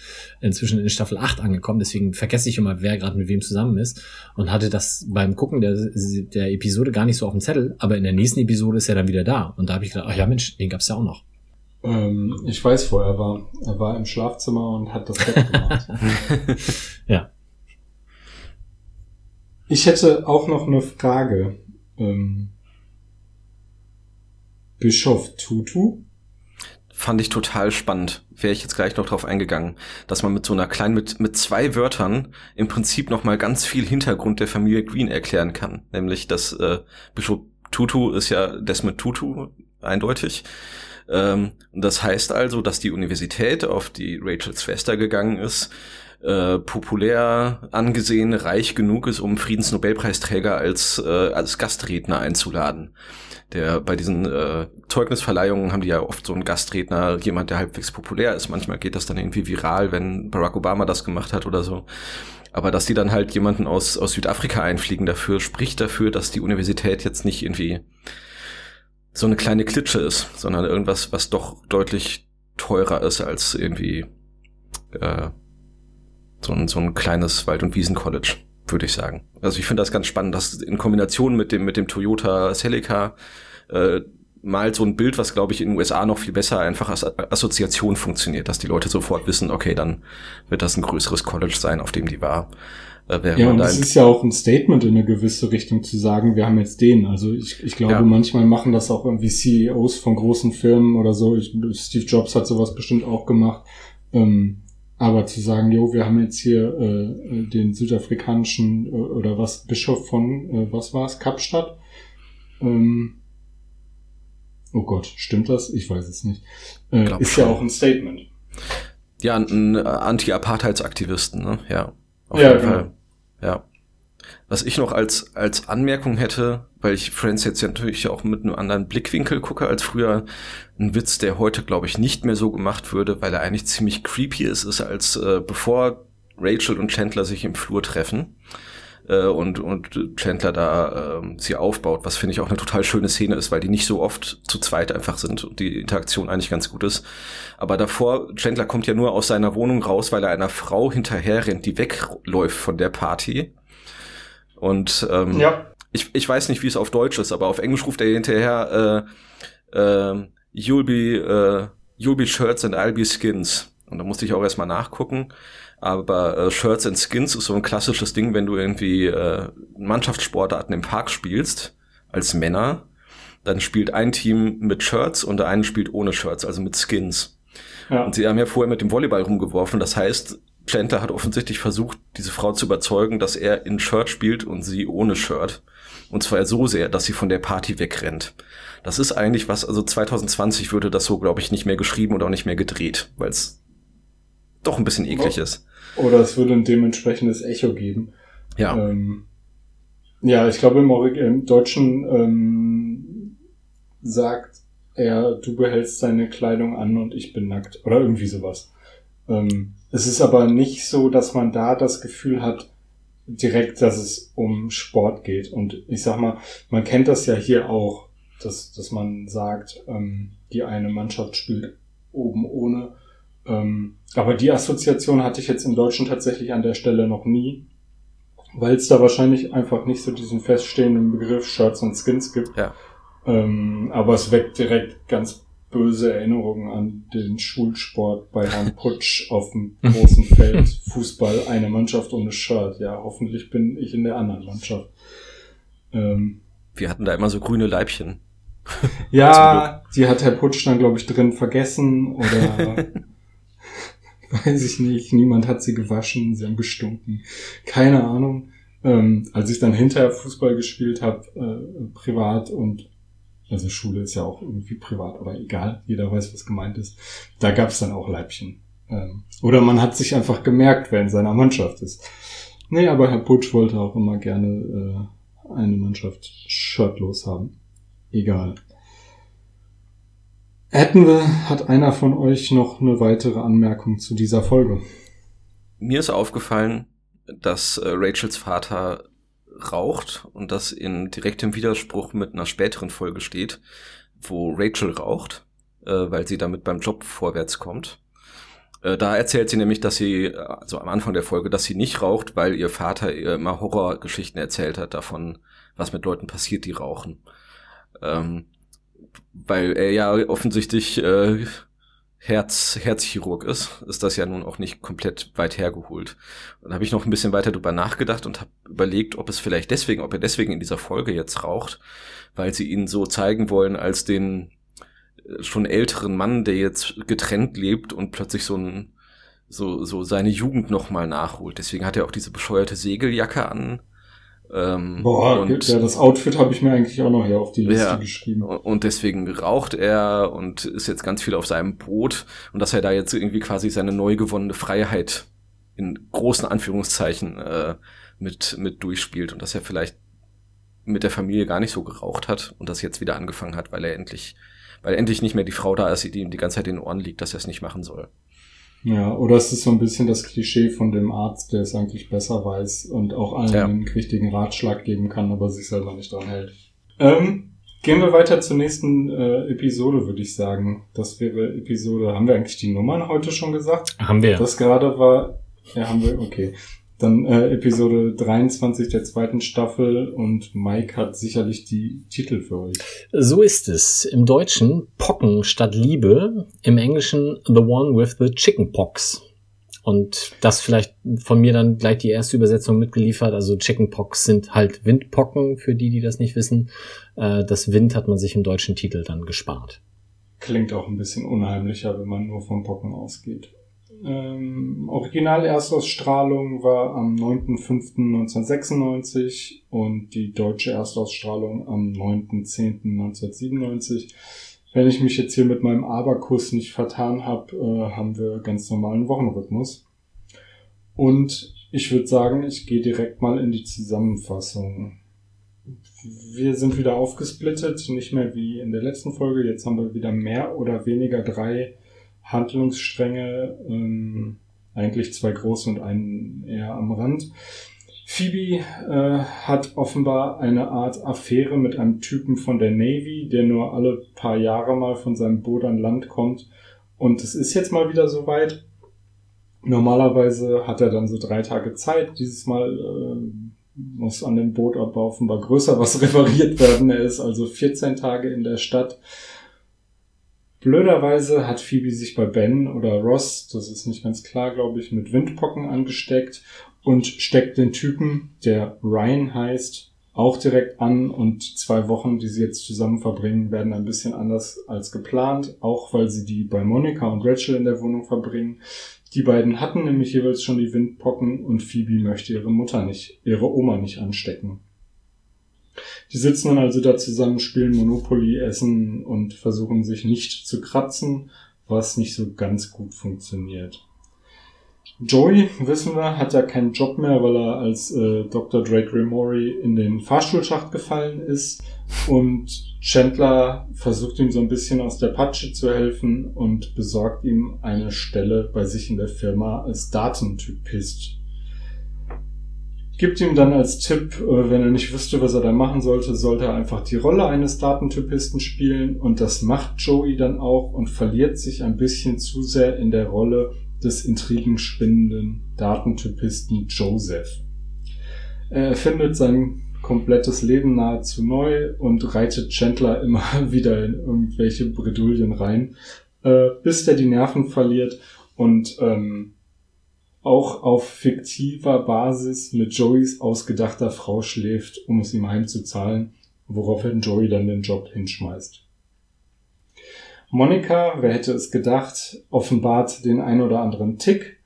inzwischen in Staffel 8 angekommen, deswegen vergesse ich immer, wer gerade mit wem zusammen ist und hatte das beim Gucken der, der Episode gar nicht so auf dem Zettel, aber in der nächsten Episode ist er dann wieder da und da habe ich gedacht, ach ja Mensch, den gab's ja auch noch. Ähm, ich weiß, wo er war. Er war im Schlafzimmer und hat das Bett gemacht. (laughs) Ja. Ich hätte auch noch eine Frage. Ähm, Bischof Tutu? Fand ich total spannend. Wäre ich jetzt gleich noch drauf eingegangen, dass man mit so einer kleinen, mit, mit zwei Wörtern im Prinzip noch mal ganz viel Hintergrund der Familie Green erklären kann. Nämlich, dass äh, Bischof Tutu ist ja Desmond Tutu, eindeutig. Ähm, das heißt also, dass die Universität, auf die Rachels Schwester gegangen ist, äh, populär angesehen, reich genug ist, um Friedensnobelpreisträger als, äh, als Gastredner einzuladen. Der bei diesen äh, Zeugnisverleihungen haben die ja oft so einen Gastredner, jemand, der halbwegs populär ist. Manchmal geht das dann irgendwie viral, wenn Barack Obama das gemacht hat oder so. Aber dass die dann halt jemanden aus, aus Südafrika einfliegen dafür, spricht dafür, dass die Universität jetzt nicht irgendwie so eine kleine Klitsche ist, sondern irgendwas, was doch deutlich teurer ist als irgendwie äh, so ein, so ein kleines Wald- und Wiesen-College, würde ich sagen. Also ich finde das ganz spannend, dass in Kombination mit dem, mit dem Toyota Celica äh, malt so ein Bild, was glaube ich in den USA noch viel besser einfach als Assoziation funktioniert, dass die Leute sofort wissen, okay, dann wird das ein größeres College sein, auf dem die war. Äh, Ja, und es ist ja auch ein Statement in eine gewisse Richtung zu sagen, wir haben jetzt den. Also ich, ich glaube, Ja. manchmal machen das auch irgendwie CEOs von großen Firmen oder so. Ich, Steve Jobs hat sowas bestimmt auch gemacht. Ähm, aber zu sagen, jo, wir haben jetzt hier äh, den südafrikanischen äh, oder was, Bischof von, äh, was war es, Kapstadt? Ähm, oh Gott, stimmt das? Ich weiß es nicht. Äh, ist ja schon. auch ein Statement. Ja, ein äh, Anti-Apartheidsaktivisten, ne? Ja. Auf Ja, jeden genau. Fall. Ja. Was ich noch als, als Anmerkung hätte, weil ich Friends jetzt ja natürlich auch mit einem anderen Blickwinkel gucke als früher, ein Witz, der heute, glaube ich, nicht mehr so gemacht würde, weil er eigentlich ziemlich creepy ist, ist als äh, bevor Rachel und Chandler sich im Flur treffen äh, und, und Chandler da äh, sie aufbaut, was finde ich auch eine total schöne Szene ist, weil die nicht so oft zu zweit einfach sind und die Interaktion eigentlich ganz gut ist. Aber davor, Chandler kommt ja nur aus seiner Wohnung raus, weil er einer Frau hinterher rennt, die wegläuft von der Party. Und ähm, Ja. ich, ich weiß nicht, wie es auf Deutsch ist, aber auf Englisch ruft er hinterher äh, äh, You'll be äh, You'll be shirts and I'll be skins. Und da musste ich auch erstmal nachgucken. Aber äh, Shirts and Skins ist so ein klassisches Ding, wenn du irgendwie äh, Mannschaftssportarten im Park spielst, als Männer, dann spielt ein Team mit Shirts und der eine spielt ohne Shirts, also mit Skins. Ja. Und sie haben ja vorher mit dem Volleyball rumgeworfen. Das heißt, Chandler hat offensichtlich versucht, diese Frau zu überzeugen, dass er in Shirt spielt und sie ohne Shirt. Und zwar so sehr, dass sie von der Party wegrennt. Das ist eigentlich was, also 2020 würde das so, glaube ich, nicht mehr geschrieben und auch nicht mehr gedreht, weil es doch ein bisschen eklig Oh. ist. Oder es würde ein dementsprechendes Echo geben. Ja, Ähm, ja, ich glaube im, im Deutschen ähm, sagt er, du behältst deine Kleidung an und ich bin nackt. Oder irgendwie sowas. Ähm, es ist aber nicht so, dass man da das Gefühl hat, direkt, dass es um Sport geht. Und ich sag mal, man kennt das ja hier auch, dass, dass man sagt, ähm, die eine Mannschaft spielt oben ohne. Ähm, aber die Assoziation hatte ich jetzt im Deutschen tatsächlich an der Stelle noch nie, weil es da wahrscheinlich einfach nicht so diesen feststehenden Begriff Shirts und Skins gibt. Ja. Ähm, aber es weckt direkt ganz böse Erinnerungen an den Schulsport bei Herrn Putsch auf dem großen Feld. (laughs) Fußball, eine Mannschaft ohne Shirt. Ja, hoffentlich bin ich in der anderen Mannschaft. Ähm, Wir hatten da immer so grüne Leibchen. (laughs) Ja, die hat Herr Putsch dann, glaube ich, drin vergessen oder (laughs) weiß ich nicht. Niemand hat sie gewaschen, sie haben gestunken. Keine Ahnung. Ähm, als ich dann hinterher Fußball gespielt habe, äh, privat und also Schule ist ja auch irgendwie privat, aber egal, jeder weiß, was gemeint ist. Da gab es dann auch Leibchen. Ähm, oder man hat sich einfach gemerkt, wer in seiner Mannschaft ist. Nee, aber Herr Putsch wollte auch immer gerne äh, eine Mannschaft shirtlos haben. Egal. Hätten wir, hat einer von euch noch eine weitere Anmerkung zu dieser Folge? Mir ist aufgefallen, dass äh, Rachels Vater raucht und das in direktem Widerspruch mit einer späteren Folge steht, wo Rachel raucht, äh, weil sie damit beim Job vorwärts kommt. Äh, da erzählt sie nämlich, dass sie, also am Anfang der Folge, dass sie nicht raucht, weil ihr Vater ihr immer Horrorgeschichten erzählt hat davon, was mit Leuten passiert, die rauchen. Ähm, weil er ja offensichtlich äh, Herz, Herzchirurg ist, ist das ja nun auch nicht komplett weit hergeholt. Und da habe ich noch ein bisschen weiter drüber nachgedacht und habe überlegt, ob es vielleicht deswegen, ob er deswegen in dieser Folge jetzt raucht, weil sie ihn so zeigen wollen als den äh, schon älteren Mann, der jetzt getrennt lebt und plötzlich so ein so so seine Jugend noch mal nachholt. Deswegen hat er auch diese bescheuerte Segeljacke an ähm, Boah, und, ja, das Outfit habe ich mir eigentlich auch noch hier auf die Liste ja, geschrieben. Und deswegen raucht er und ist jetzt ganz viel auf seinem Boot und dass er da jetzt irgendwie quasi seine neu gewonnene Freiheit in großen Anführungszeichen äh, mit, mit durchspielt und dass er vielleicht mit der Familie gar nicht so geraucht hat und das jetzt wieder angefangen hat, weil er endlich, weil endlich nicht mehr die Frau da ist, die ihm die ganze Zeit in den Ohren liegt, dass er es nicht machen soll. Ja, oder es ist so ein bisschen das Klischee von dem Arzt, der es eigentlich besser weiß und auch allen ja. einen wichtigen Ratschlag geben kann, aber sich selber nicht dran hält. Ähm, gehen wir weiter zur nächsten äh, Episode, würde ich sagen. Das wäre Episode, haben wir eigentlich die Nummern heute schon gesagt? Haben wir. Das gerade war, ja, haben wir, okay. Dann äh, Episode 23 der zweiten Staffel und Mike hat sicherlich die Titel für euch. So ist es. Im Deutschen Pocken statt Liebe, im Englischen The One with the Chicken Pox. Und das vielleicht von mir dann gleich die erste Übersetzung mitgeliefert. Also Chickenpox sind halt Windpocken, für die, die das nicht wissen. Äh, das Wind hat man sich im deutschen Titel dann gespart. Klingt auch ein bisschen unheimlicher, wenn man nur von Pocken ausgeht. Ähm, Original-Erstausstrahlung war am 9.5.1996 und die deutsche Erstausstrahlung am 9.10.1997. Wenn ich mich jetzt hier mit meinem Aberkuss nicht vertan habe, äh, haben wir ganz normalen Wochenrhythmus. Und ich würde sagen, ich gehe direkt mal in die Zusammenfassung. Wir sind wieder aufgesplittet, nicht mehr wie in der letzten Folge. Jetzt haben wir wieder mehr oder weniger drei Handlungsstränge, ähm, eigentlich zwei große und einen eher am Rand. Phoebe äh, hat offenbar eine Art Affäre mit einem Typen von der Navy, der nur alle paar Jahre mal von seinem Boot an Land kommt. Und es ist jetzt mal wieder soweit. Normalerweise hat er dann so drei Tage Zeit. Dieses Mal äh, muss an dem Boot aber offenbar größer was (laughs) repariert werden. Er ist also 14 Tage in der Stadt Blöderweise hat Phoebe sich bei Ben oder Ross, das ist nicht ganz klar, glaube ich, mit Windpocken angesteckt und steckt den Typen, der Ryan heißt, auch direkt an und zwei Wochen, die sie jetzt zusammen verbringen, werden ein bisschen anders als geplant, auch weil sie die bei Monika und Rachel in der Wohnung verbringen. Die beiden hatten nämlich jeweils schon die Windpocken und Phoebe möchte ihre Mutter nicht, ihre Oma nicht anstecken. Die sitzen dann also da zusammen, spielen Monopoly, essen und versuchen sich nicht zu kratzen, was nicht so ganz gut funktioniert. Joey, wissen wir, hat ja keinen Job mehr, weil er als äh, Dr. Drake Remori in den Fahrstuhlschacht gefallen ist und Chandler versucht ihm so ein bisschen aus der Patsche zu helfen und besorgt ihm eine Stelle bei sich in der Firma als Datentypist gibt ihm dann als Tipp, äh, wenn er nicht wüsste, was er da machen sollte, sollte er einfach die Rolle eines Datentypisten spielen und das macht Joey dann auch und verliert sich ein bisschen zu sehr in der Rolle des intrigenspinnenden Datentypisten Joseph. Er findet sein komplettes Leben nahezu neu und reitet Chandler immer (laughs) wieder in irgendwelche Bredouillen rein, äh, bis der die Nerven verliert und ähm, auch auf fiktiver Basis mit Joeys ausgedachter Frau schläft, um es ihm heimzuzahlen, woraufhin Joey dann den Job hinschmeißt. Monika, wer hätte es gedacht, offenbart den ein oder anderen Tick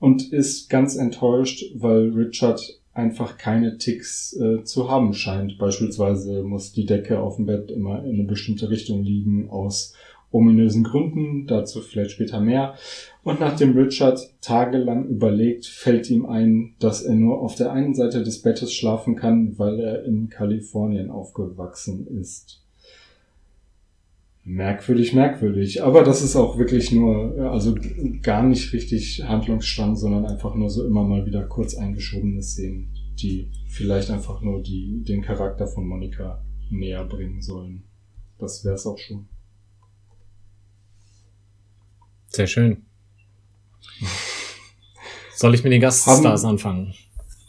und ist ganz enttäuscht, weil Richard einfach keine Ticks äh, zu haben scheint. Beispielsweise muss die Decke auf dem Bett immer in eine bestimmte Richtung liegen aus ominösen Gründen, dazu vielleicht später mehr. Und nachdem Richard tagelang überlegt, fällt ihm ein, dass er nur auf der einen Seite des Bettes schlafen kann, weil er in Kalifornien aufgewachsen ist. Merkwürdig, merkwürdig. Aber das ist auch wirklich nur, also gar nicht richtig Handlungsstrang, sondern einfach nur so immer mal wieder kurz eingeschobene Szenen, die vielleicht einfach nur die, den Charakter von Monika näher bringen sollen. Das wär's auch schon. Sehr schön. (laughs) Soll ich mit den Gaststars haben, anfangen?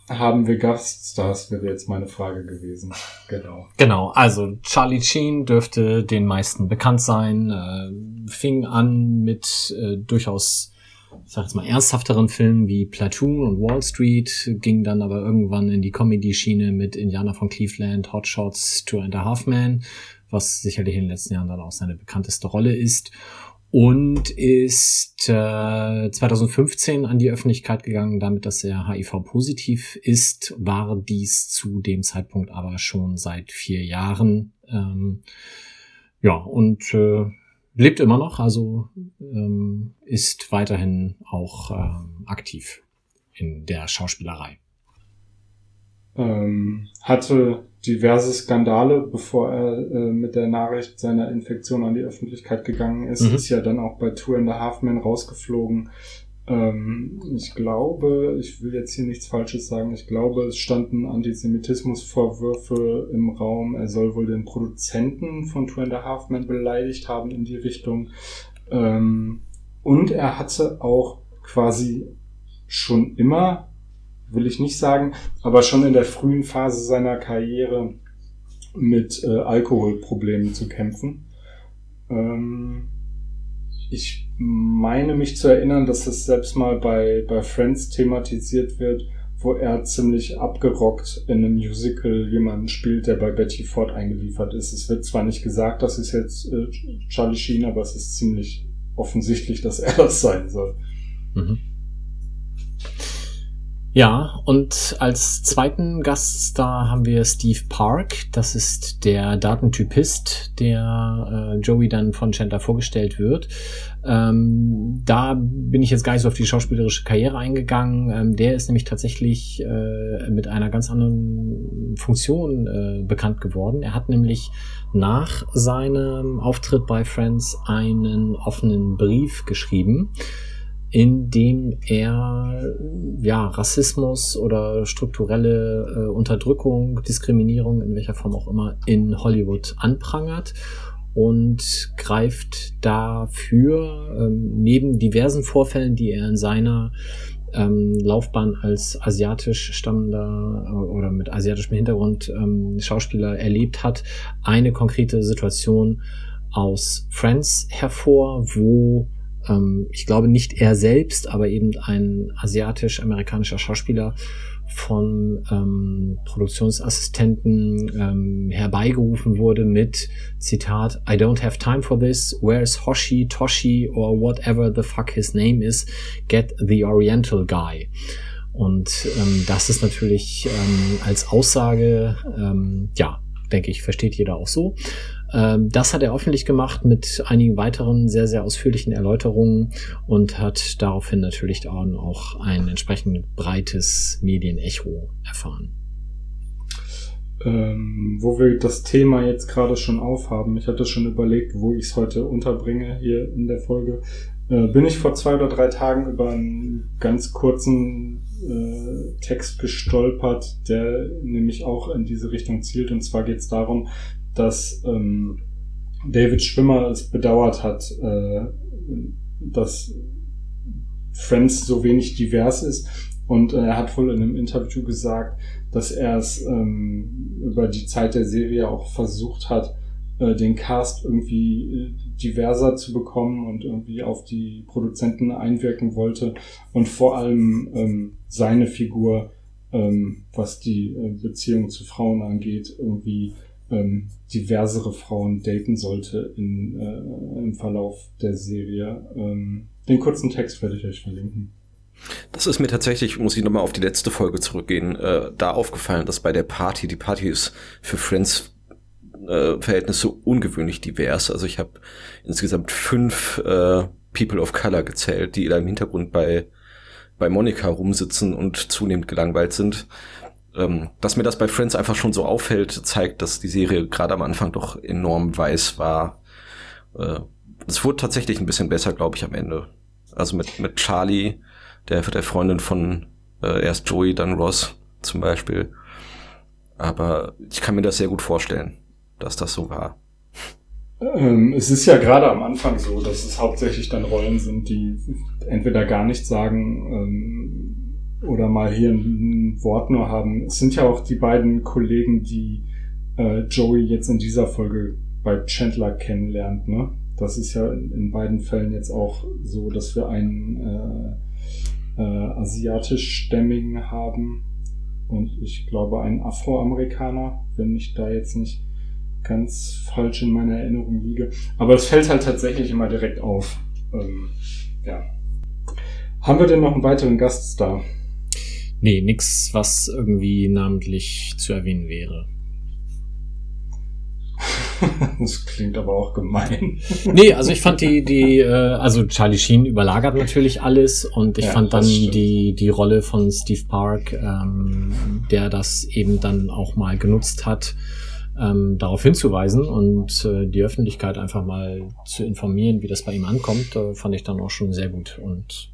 Haben wir Gaststars, wäre jetzt meine Frage gewesen. Genau. Genau, also Charlie Sheen dürfte den meisten bekannt sein, äh, fing an mit äh, durchaus, ich sag jetzt mal, ernsthafteren Filmen wie Platoon und Wall Street, ging dann aber irgendwann in die Comedy-Schiene mit Indianer von Cleveland, Hot Shots, Two and a Half Men, was sicherlich in den letzten Jahren dann auch seine bekannteste Rolle ist und ist äh, 2015 an die Öffentlichkeit gegangen, damit dass er HIV-positiv ist, war dies zu dem Zeitpunkt aber schon seit vier Jahren. Ähm, ja, und äh, lebt immer noch, also ähm, ist weiterhin auch ähm, aktiv in der Schauspielerei. Ähm, hatte diverse Skandale, bevor er äh, mit der Nachricht seiner Infektion an die Öffentlichkeit gegangen ist. Mhm. Ist ja dann auch bei Tour in the Half Man rausgeflogen. Ähm, ich glaube, ich will jetzt hier nichts Falsches sagen, ich glaube, es standen Antisemitismusvorwürfe im Raum. Er soll wohl den Produzenten von Tour in the Half Man beleidigt haben in die Richtung. Ähm, und er hatte auch quasi schon immer will ich nicht sagen, aber schon in der frühen Phase seiner Karriere mit äh, Alkoholproblemen zu kämpfen. Ähm, ich meine mich zu erinnern, dass es selbst mal bei, bei Friends thematisiert wird, wo er ziemlich abgerockt in einem Musical jemanden spielt, der bei Betty Ford eingeliefert ist. Es wird zwar nicht gesagt, dass es jetzt äh, Charlie Sheen, aber es ist ziemlich offensichtlich, dass er das sein soll. Mhm. Ja, und als zweiten Gaststar haben wir Steve Park. Das ist der Datentypist, der äh, Joey dann von Chandler vorgestellt wird. Ähm, da bin ich jetzt gar nicht so auf die schauspielerische Karriere eingegangen. Ähm, der ist nämlich tatsächlich äh, mit einer ganz anderen Funktion äh, bekannt geworden. Er hat nämlich nach seinem Auftritt bei Friends einen offenen Brief geschrieben in dem er ja Rassismus oder strukturelle äh, Unterdrückung, Diskriminierung in welcher Form auch immer in Hollywood anprangert und greift dafür ähm, neben diversen Vorfällen, die er in seiner ähm, Laufbahn als asiatisch stammender äh, oder mit asiatischem Hintergrund ähm, Schauspieler erlebt hat, eine konkrete Situation aus Friends hervor, wo ähm, ich glaube nicht er selbst, aber eben ein asiatisch-amerikanischer Schauspieler von ähm, Produktionsassistenten ähm, herbeigerufen wurde mit Zitat I don't have time for this. Where's Hoshi Toshi or whatever the fuck his name is? Get the Oriental guy. Und ähm, das ist natürlich ähm, als Aussage ähm, ja denke ich versteht jeder auch so das hat er öffentlich gemacht mit einigen weiteren sehr, sehr ausführlichen Erläuterungen und hat daraufhin natürlich auch ein entsprechend breites Medienecho erfahren. Ähm, wo wir das Thema jetzt gerade schon aufhaben, ich hatte schon überlegt, wo ich es heute unterbringe hier in der Folge, äh, bin ich vor zwei oder drei Tagen über einen ganz kurzen äh, Text gestolpert, der nämlich auch in diese Richtung zielt. Und zwar geht es darum, dass ähm, David Schwimmer es bedauert hat, äh, dass Friends so wenig divers ist. Und äh, er hat wohl in einem Interview gesagt, dass er es ähm, über die Zeit der Serie auch versucht hat, äh, den Cast irgendwie äh, diverser zu bekommen und irgendwie auf die Produzenten einwirken wollte und vor allem ähm, seine Figur, ähm, was die äh, Beziehung zu Frauen angeht, irgendwie ähm, diversere Frauen daten sollte in, äh, im Verlauf der Serie. Ähm, den kurzen Text werde ich euch verlinken. Das ist mir tatsächlich, muss ich nochmal auf die letzte Folge zurückgehen, äh, da aufgefallen, dass bei der Party, die Party ist für Friends äh, Verhältnisse ungewöhnlich divers. Also ich habe insgesamt fünf äh, People of Color gezählt, die da im Hintergrund bei, bei Monika rumsitzen und zunehmend gelangweilt sind. Ähm, dass mir das bei Friends einfach schon so auffällt, zeigt, dass die Serie gerade am Anfang doch enorm weiß war. Äh, es wurde tatsächlich ein bisschen besser, glaube ich, am Ende. Also mit, mit Charlie, der, der Freundin von äh, erst Joey, dann Ross zum Beispiel. Aber ich kann mir das sehr gut vorstellen, dass das so war. Ähm, es ist ja gerade am Anfang so, dass es hauptsächlich dann Rollen sind, die entweder gar nichts sagen ähm, oder mal hier ein, Wort nur haben. Es sind ja auch die beiden Kollegen, die äh, Joey jetzt in dieser Folge bei Chandler kennenlernt. Ne? Das ist ja in, in beiden Fällen jetzt auch so, dass wir einen äh, äh, asiatischstämmigen haben und ich glaube einen Afroamerikaner, wenn ich da jetzt nicht ganz falsch in meiner Erinnerung liege. Aber es fällt halt tatsächlich immer direkt auf. Ähm, ja. Haben wir denn noch einen weiteren Gaststar? Nee, nix, was irgendwie namentlich zu erwähnen wäre. (laughs) das klingt aber auch gemein. (laughs) nee, also ich fand die, die, äh, also Charlie Sheen überlagert natürlich alles und ich ja, fand dann die, die Rolle von Steve Park, ähm, der das eben dann auch mal genutzt hat, ähm, darauf hinzuweisen und äh, die Öffentlichkeit einfach mal zu informieren, wie das bei ihm ankommt, äh, fand ich dann auch schon sehr gut und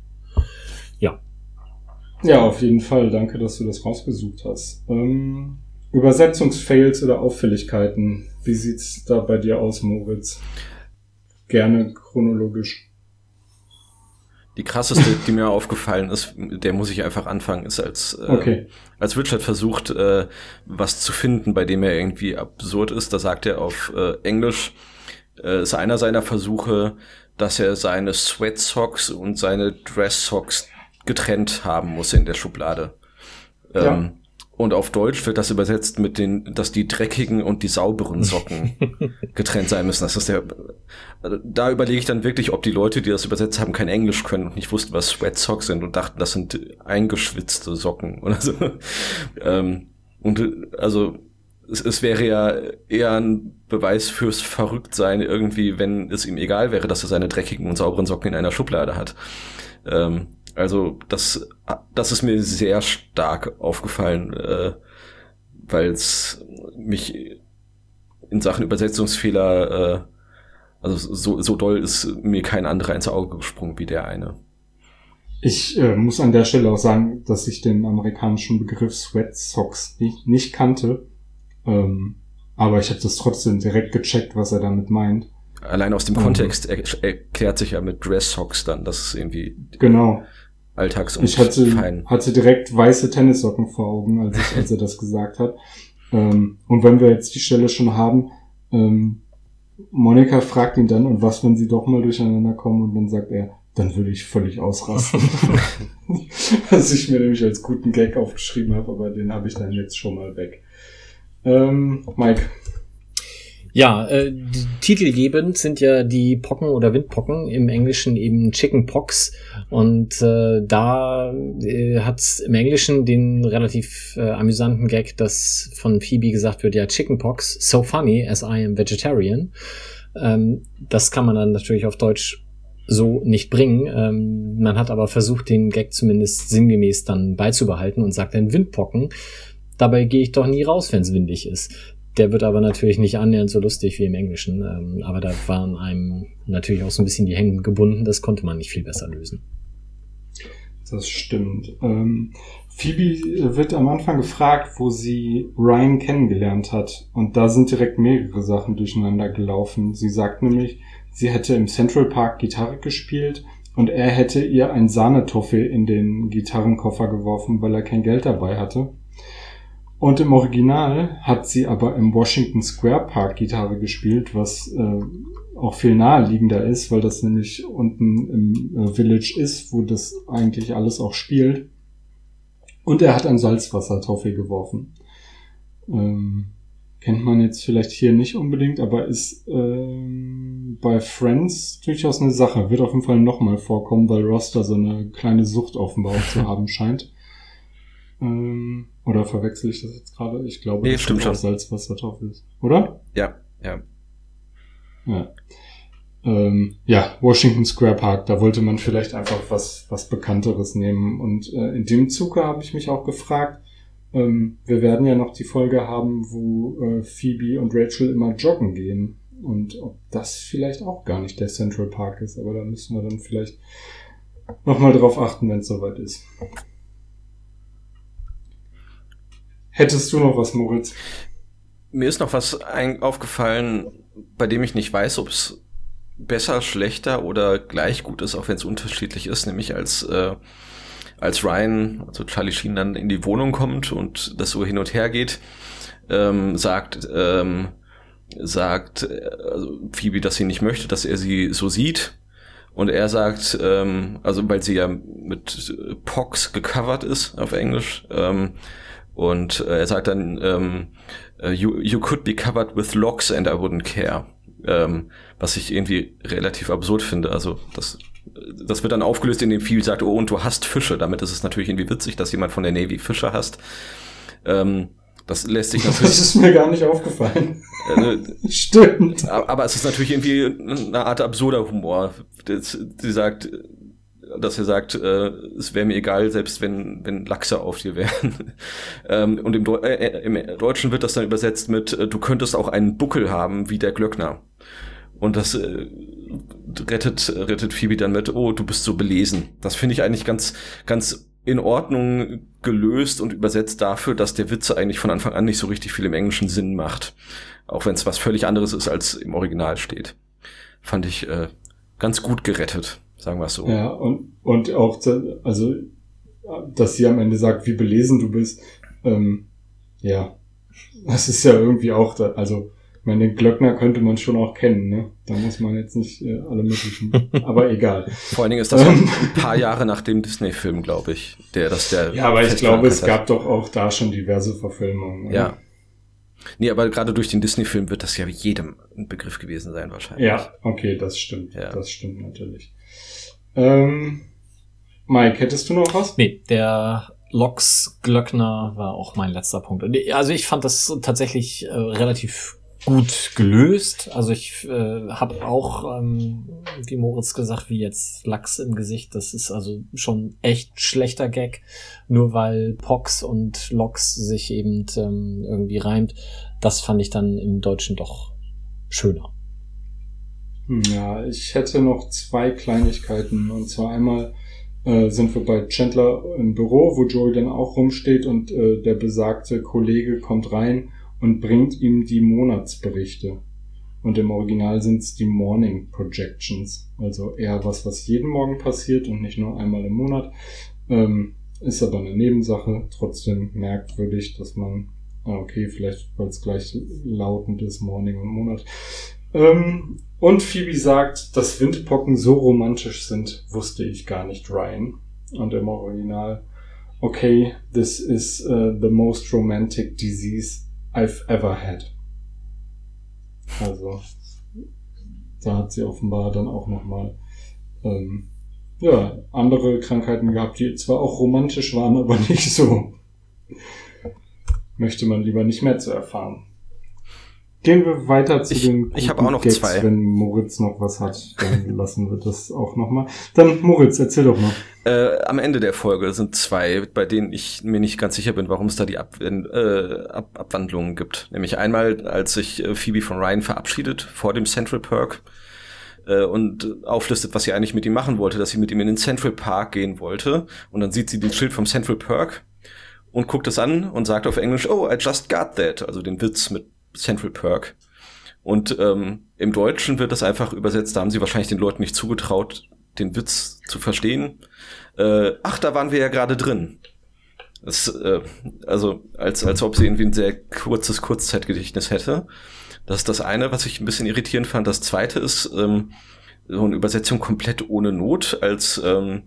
ja. Ja, auf jeden Fall. Danke, dass du das rausgesucht hast. Ähm, Übersetzungsfails oder Auffälligkeiten. Wie sieht's da bei dir aus, Moritz? Gerne chronologisch. Die krasseste, die mir aufgefallen ist, der muss ich einfach anfangen, ist als, äh, okay. als Richard versucht, äh, was zu finden, bei dem er irgendwie absurd ist. Da sagt er auf äh, Englisch, äh, ist einer seiner Versuche, dass er seine Sweat Socks und seine Dress Socks getrennt haben muss in der Schublade. Ähm, ja. Und auf Deutsch wird das übersetzt mit den, dass die dreckigen und die sauberen Socken (laughs) getrennt sein müssen. Das ist der, also da überlege ich dann wirklich, ob die Leute, die das übersetzt haben, kein Englisch können und nicht wussten, was Sweat Socks sind und dachten, das sind eingeschwitzte Socken (laughs) oder so. ähm, und also es, es wäre ja eher ein Beweis fürs Verrücktsein irgendwie, wenn es ihm egal wäre, dass er seine dreckigen und sauberen Socken in einer Schublade hat. Ähm, also das, das ist mir sehr stark aufgefallen, äh, weil es mich in Sachen Übersetzungsfehler, äh, also so, so doll ist mir kein anderer ins Auge gesprungen wie der eine. Ich äh, muss an der Stelle auch sagen, dass ich den amerikanischen Begriff Sweat Socks nicht, nicht kannte. Ähm, aber ich habe das trotzdem direkt gecheckt, was er damit meint. Allein aus dem Kontext er erklärt sich ja mit Dress Socks dann, dass es irgendwie genau alltags und ich hatte, fein. hatte direkt weiße Tennissocken vor Augen, als, ich, als er das gesagt hat. Ähm, und wenn wir jetzt die Stelle schon haben, ähm, Monika fragt ihn dann, und was, wenn sie doch mal durcheinander kommen? Und dann sagt er, dann würde ich völlig ausrasten. (laughs) was ich mir nämlich als guten Gag aufgeschrieben habe, aber den habe ich dann jetzt schon mal weg. Ähm, Mike. Ja, äh, titelgebend sind ja die Pocken oder Windpocken, im Englischen eben Chickenpox. Und äh, da äh, hat im Englischen den relativ äh, amüsanten Gag, dass von Phoebe gesagt wird, ja, Chickenpox, so funny as I am vegetarian. Ähm, das kann man dann natürlich auf Deutsch so nicht bringen. Ähm, man hat aber versucht, den Gag zumindest sinngemäß dann beizubehalten und sagt dann Windpocken. Dabei gehe ich doch nie raus, wenn es windig ist. Der wird aber natürlich nicht annähernd so lustig wie im Englischen. Ähm, aber da waren einem natürlich auch so ein bisschen die Hände gebunden. Das konnte man nicht viel besser lösen. Das stimmt. Ähm, Phoebe wird am Anfang gefragt, wo sie Ryan kennengelernt hat. Und da sind direkt mehrere Sachen durcheinander gelaufen. Sie sagt nämlich, sie hätte im Central Park Gitarre gespielt, und er hätte ihr ein Sahnetoffee in den Gitarrenkoffer geworfen, weil er kein Geld dabei hatte. Und im Original hat sie aber im Washington Square Park Gitarre gespielt, was äh, auch viel naheliegender ist, weil das nämlich unten im äh, Village ist, wo das eigentlich alles auch spielt. Und er hat ein Salzwasser-Toffee geworfen. Ähm, kennt man jetzt vielleicht hier nicht unbedingt, aber ist ähm, bei Friends durchaus eine Sache. Wird auf jeden Fall nochmal vorkommen, weil Roster so eine kleine Sucht offenbar auch zu haben scheint. Ähm, oder verwechsel ich das jetzt gerade? Ich glaube, Nee, das stimmt schon. Salzwassertopf ist. Oder? Ja, ja. Ja. Ähm, ja, Washington Square Park, da wollte man vielleicht einfach was, was Bekannteres nehmen. Und äh, in dem Zuge habe ich mich auch gefragt, ähm, wir werden ja noch die Folge haben, wo äh, Phoebe und Rachel immer joggen gehen. Und ob das vielleicht auch gar nicht der Central Park ist, aber da müssen wir dann vielleicht nochmal drauf achten, wenn es soweit ist. Hättest du noch was, Moritz? Mir ist noch was aufgefallen, bei dem ich nicht weiß, ob es besser, schlechter oder gleich gut ist, auch wenn es unterschiedlich ist, nämlich als äh, als Ryan, also Charlie Sheen dann in die Wohnung kommt und das so hin und her geht, ähm, sagt ähm, sagt äh, also Phoebe, dass sie nicht möchte, dass er sie so sieht. Und er sagt, ähm, also weil sie ja mit Pox gecovert ist auf Englisch, ähm, und äh, er sagt dann, ähm, äh, you, you could be covered with locks and I wouldn't care. Ähm, was ich irgendwie relativ absurd finde. Also das, das wird dann aufgelöst, indem viel sagt, oh, und du hast Fische. Damit ist es natürlich irgendwie witzig, dass jemand von der Navy Fische hasst. Ähm, das lässt sich Das natürlich. ist mir gar nicht aufgefallen. äh, (laughs) Stimmt. aber es ist natürlich irgendwie eine Art absurder Humor. Das- Sie sagt, dass er sagt, äh, es wäre mir egal, selbst wenn, wenn Lachse auf dir wären. (laughs) ähm, und im, Deu äh, im Deutschen wird das dann übersetzt mit, äh, du könntest auch einen Buckel haben wie der Glöckner. Und das äh, rettet, rettet Phoebe dann mit, oh, du bist so belesen. Das finde ich eigentlich ganz, ganz in Ordnung gelöst und übersetzt dafür, dass der Witz eigentlich von Anfang an nicht so richtig viel im Englischen Sinn macht. Auch wenn es was völlig anderes ist, als im Original steht. Fand ich äh, ganz gut gerettet, sagen wir es so. Ja, und, und auch, also, dass sie am Ende sagt, wie belesen du bist, ähm, ja, das ist ja irgendwie auch, da, also, ich meine, den Glöckner könnte man schon auch kennen, ne? Da muss man jetzt nicht äh, alle möglichen, (laughs) aber egal. Vor allen Dingen ist das auch ein paar Jahre nach dem Disney-Film, glaube ich, der das der Ja, aber ich glaube, es verankert gab doch auch da schon diverse Verfilmungen. hat. oder? Ja. Nee, aber gerade durch den Disney-Film wird das ja jedem ein Begriff gewesen sein, wahrscheinlich. Ja, okay, das stimmt. Ja. Das stimmt natürlich. Ähm, Mike, hättest du noch was? Nee, der Lox Glöckner war auch mein letzter Punkt. Also ich fand das tatsächlich äh, relativ gut gelöst. Also ich äh, habe auch, ähm, wie Moritz gesagt, wie jetzt Lachs im Gesicht. Das ist also schon echt schlechter Gag, nur weil Pox und Lox sich eben ähm, irgendwie reimt. Das fand ich dann im Deutschen doch schöner. Hm, Ja, ich hätte noch zwei Kleinigkeiten. Und zwar einmal äh, sind wir bei Chandler im Büro, wo Joey dann auch rumsteht und äh, der besagte Kollege kommt rein und bringt ihm die Monatsberichte. Und im Original sind es die Morning Projections. Also eher was, was jeden Morgen passiert und nicht nur einmal im Monat. Ähm, ist aber eine Nebensache. Trotzdem merkwürdig, dass man, ah, okay, vielleicht weil es gleich lautend ist, Morning und Monat. Ähm, und Phoebe sagt, dass Windpocken so romantisch sind, wusste ich gar nicht, Ryan. Und im Original, okay, this is uh, the most romantic disease I've ever had. Also, da hat sie offenbar dann auch nochmal, ähm, ja, andere Krankheiten gehabt, die zwar auch romantisch waren, aber (laughs) nicht so. Möchte man lieber nicht mehr zu erfahren. Gehen wir weiter zu Ich- den ich habe auch noch Gags. zwei. Wenn Moritz noch was hat, dann (laughs) lassen wir das auch nochmal. Dann Moritz, erzähl doch mal. Äh, am Ende der Folge sind zwei, bei denen ich mir nicht ganz sicher bin, warum es da die Ab äh, Ab Abwandlungen gibt. Nämlich einmal, als sich äh, Phoebe von Ryan verabschiedet vor dem Central Perk äh, und auflistet, was sie eigentlich mit ihm machen wollte, dass sie mit ihm in den Central Park gehen wollte. Und dann sieht sie den Schild vom Central Perk und guckt es an und sagt auf Englisch, oh, I just got that. Also den Witz mit Central Perk. Und ähm, im Deutschen wird das einfach übersetzt, da haben sie wahrscheinlich den Leuten nicht zugetraut, den Witz zu verstehen. Äh, ach, da waren wir ja gerade drin. Das, äh, also als, als ob sie irgendwie ein sehr kurzes Kurzzeitgedächtnis hätte. Das ist das eine, was ich ein bisschen irritierend fand. Das zweite ist ähm, so eine Übersetzung komplett ohne Not, als ähm,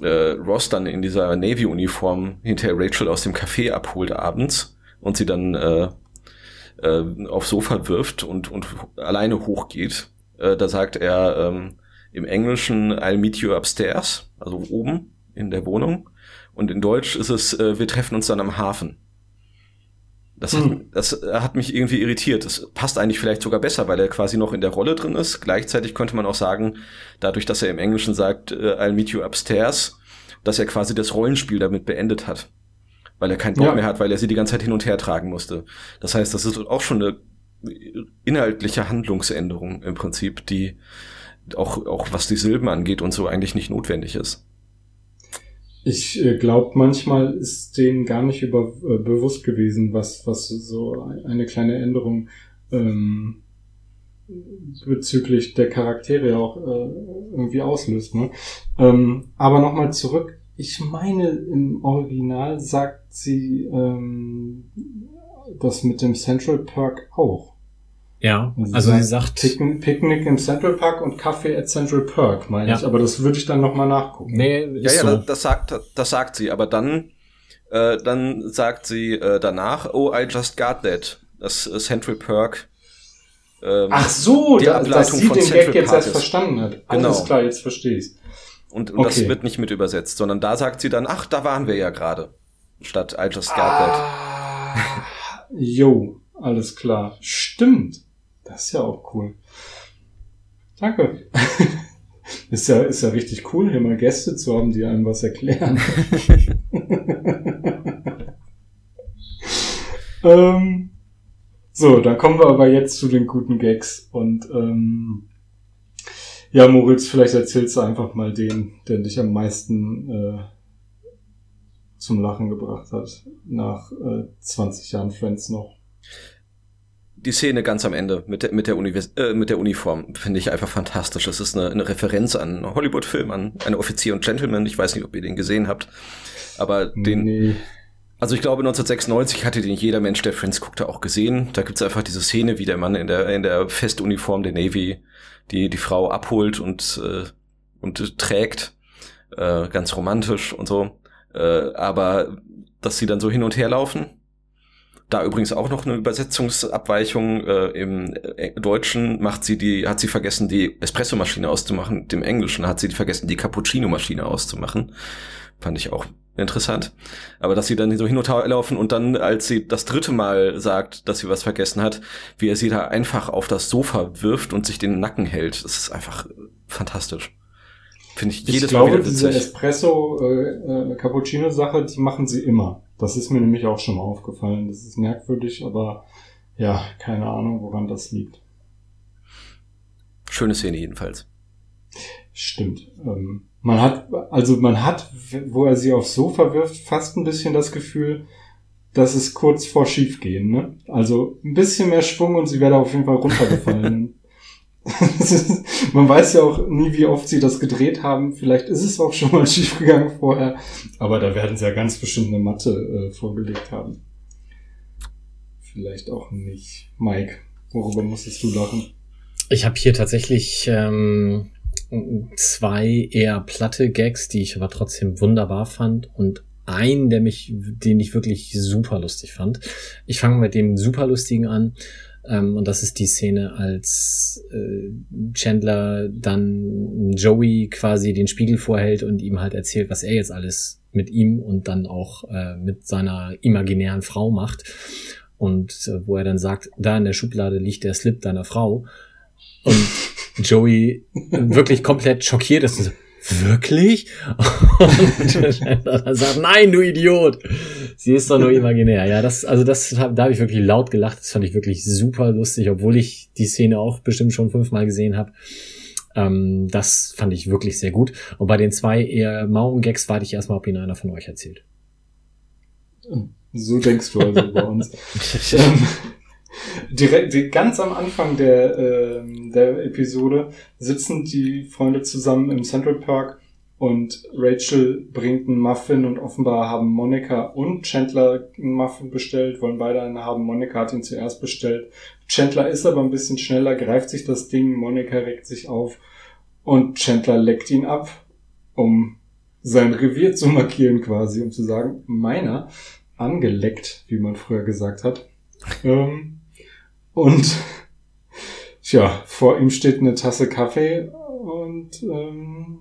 äh, Ross dann in dieser Navy-Uniform hinterher Rachel aus dem Café abholt abends und sie dann äh, äh, aufs Sofa wirft und, und alleine hochgeht. Äh, da sagt er ähm, im Englischen I'll meet you upstairs, also oben in der Wohnung. Und in Deutsch ist es, äh, wir treffen uns dann am Hafen. Das, hm. hat, das hat mich irgendwie irritiert. Das passt eigentlich vielleicht sogar besser, weil er quasi noch in der Rolle drin ist. Gleichzeitig könnte man auch sagen, dadurch, dass er im Englischen sagt, äh, I'll meet you upstairs, dass er quasi das Rollenspiel damit beendet hat. Weil er keinen Bock ja. mehr hat, weil er sie die ganze Zeit hin und her tragen musste. Das heißt, das ist auch schon eine inhaltliche Handlungsänderung im Prinzip, die auch, auch was die Silben angeht und so eigentlich nicht notwendig ist. Ich äh, glaube, manchmal ist denen gar nicht über, äh, bewusst gewesen, was, was so eine kleine Änderung ähm, bezüglich der Charaktere auch äh, irgendwie auslöst. Ne? Ähm, aber nochmal zurück. Ich meine, im Original sagt sie ähm, das mit dem Central Perk auch. Ja, also, also sie sagt Picknick, Picknick im Central Park und Kaffee at Central Perk, meine ja. ich. Aber das würde ich dann nochmal nachgucken. Nee, ja, ja, so. das, das, sagt, das sagt sie. Aber dann, äh, dann sagt sie äh, danach, oh, I just got that. Das äh, Central Perk. Ähm, Ach so, die da, Ableitung dass sie von den Central Gag jetzt erst verstanden hat. Genau. Alles klar, jetzt verstehe ich's. Und, und okay. das wird nicht mit übersetzt, sondern da sagt sie dann, ach, da waren wir ja gerade. Statt I just got ah, that. Jo, alles klar. Stimmt. Das ist ja auch cool. Danke. (laughs) ist ja, ist ja richtig cool, hier mal Gäste zu haben, die einem was erklären. (laughs) ähm, so, dann kommen wir aber jetzt zu den guten Gags und ähm, ja, Moritz, vielleicht erzählst du einfach mal den, der dich am meisten äh, zum Lachen gebracht hat, nach äh, 20 Jahren Friends noch die Szene ganz am Ende mit der, mit der, Univers äh, mit der Uniform finde ich einfach fantastisch. Es ist eine, eine Referenz an einen Hollywood-Film, an eine Offizier und Gentleman. Ich weiß nicht, ob ihr den gesehen habt. Aber den. Nee. Also ich glaube 1996 hatte den jeder Mensch, der Friends guckte, auch gesehen. Da gibt's einfach diese Szene, wie der Mann in der in der Festuniform der Navy die die Frau abholt und äh, und trägt, äh, ganz romantisch und so. Äh, aber dass sie dann so hin und her laufen da übrigens auch noch eine Übersetzungsabweichung. Äh, Im äh, Deutschen macht sie die, hat sie vergessen, die Espressomaschine auszumachen. Im Englischen hat sie vergessen, die Cappuccino-Maschine auszumachen. Fand ich auch interessant. Aber dass sie dann so hin und her laufen und dann, als sie das dritte Mal sagt, dass sie was vergessen hat, wie er sie da einfach auf das Sofa wirft und sich den Nacken hält, das ist einfach fantastisch. Finde ich jedes ich glaube, Mal wieder diese Espresso äh, äh, die machen sie immer. Das ist mir nämlich auch schon mal aufgefallen. Das ist merkwürdig, aber ja, keine Ahnung, woran das liegt. Schöne Szene jedenfalls. Stimmt. Ähm, man hat, also man hat, wo er sie aufs Sofa wirft, fast ein bisschen das Gefühl, dass es kurz vor schiefgehen, ne? Also ein bisschen mehr Schwung und sie wäre auf jeden Fall runtergefallen. (laughs) (laughs) man weiß ja auch nie, wie oft sie das gedreht haben. Vielleicht ist es auch schon mal (laughs) schiefgegangen vorher. Aber da werden sie ja ganz bestimmt eine Matte äh, vorgelegt haben. Vielleicht auch nicht. Mike, worüber musstest du lachen? Ich habe hier tatsächlich ähm, zwei eher platte Gags, die ich aber trotzdem wunderbar fand und einen, der mich, den ich wirklich super lustig fand. Ich fange mit dem super lustigen an. Ähm, und das ist die Szene, als äh, Chandler dann Joey quasi den Spiegel vorhält und ihm halt erzählt, was er jetzt alles mit ihm und dann auch äh, mit seiner imaginären Frau macht. Und äh, wo er dann sagt, da in der Schublade liegt der Slip deiner Frau. Und (laughs) Joey wirklich komplett schockiert ist und so, wirklich? Und dann (laughs) sagt, nein, du Idiot. Sie ist doch nur imaginär. Ja, das, also das, da habe ich wirklich laut gelacht. Das fand ich wirklich super lustig, obwohl ich die Szene auch bestimmt schon fünfmal gesehen habe. Ähm, das fand ich wirklich sehr gut. Und bei den zwei eher Mauern-Gags warte ich erstmal, ob ihn einer von euch erzählt. So denkst du also bei uns. (laughs) ähm, direkt ganz am Anfang der, äh, der Episode sitzen die Freunde zusammen im Central Park und Rachel bringt einen Muffin und offenbar haben Monica und Chandler einen Muffin bestellt, wollen beide einen haben. Monica hat ihn zuerst bestellt. Chandler ist aber ein bisschen schneller, greift sich das Ding, Monica regt sich auf und Chandler leckt ihn ab, um sein Revier zu markieren quasi, um zu sagen, meiner, angeleckt, wie man früher gesagt hat. ähm, und tja, vor ihm steht eine Tasse Kaffee und ähm,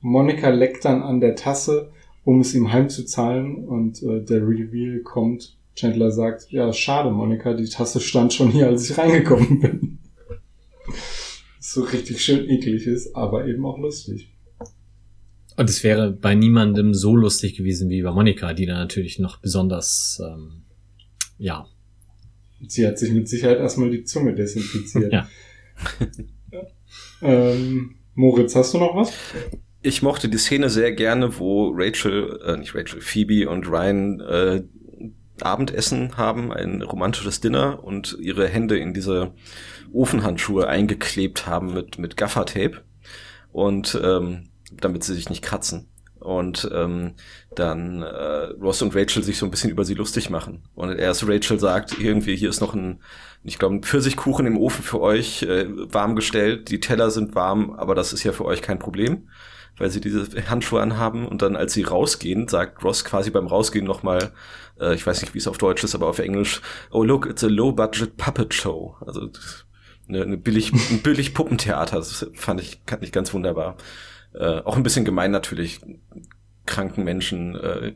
Monika leckt dann an der Tasse, um es ihm heimzuzahlen und äh, der Reveal kommt. Chandler sagt, ja, schade, Monika, die Tasse stand schon hier, als ich reingekommen bin. so richtig schön eklig ist, aber eben auch lustig. Und es wäre bei niemandem so lustig gewesen wie bei Monika, die da natürlich noch besonders, ähm, ja. Sie hat sich mit Sicherheit erstmal die Zunge desinfiziert. ja. (laughs) ähm, Moritz, hast du noch was? Ich mochte die Szene sehr gerne, wo Rachel, äh, nicht Rachel, Phoebe und Ryan äh, Abendessen haben, ein romantisches Dinner und ihre Hände in diese Ofenhandschuhe eingeklebt haben mit, mit Gaffertape. Und ähm, damit sie sich nicht kratzen. Und ähm, dann äh, Ross und Rachel sich so ein bisschen über sie lustig machen. Und erst Rachel sagt, irgendwie, hier ist noch ein, ich glaube, ein Pfirsichkuchen im Ofen für euch, äh, warm gestellt, die Teller sind warm, aber das ist ja für euch kein Problem, weil sie diese Handschuhe anhaben. Und dann, als sie rausgehen, sagt Ross quasi beim Rausgehen nochmal, äh, ich weiß nicht, wie es auf Deutsch ist, aber auf Englisch, oh look, it's a low-budget puppet show. Also eine, eine billig, ein billig Puppentheater, das fand ich, fand ich ganz wunderbar. Äh, auch ein bisschen gemein natürlich, kranken Menschen äh,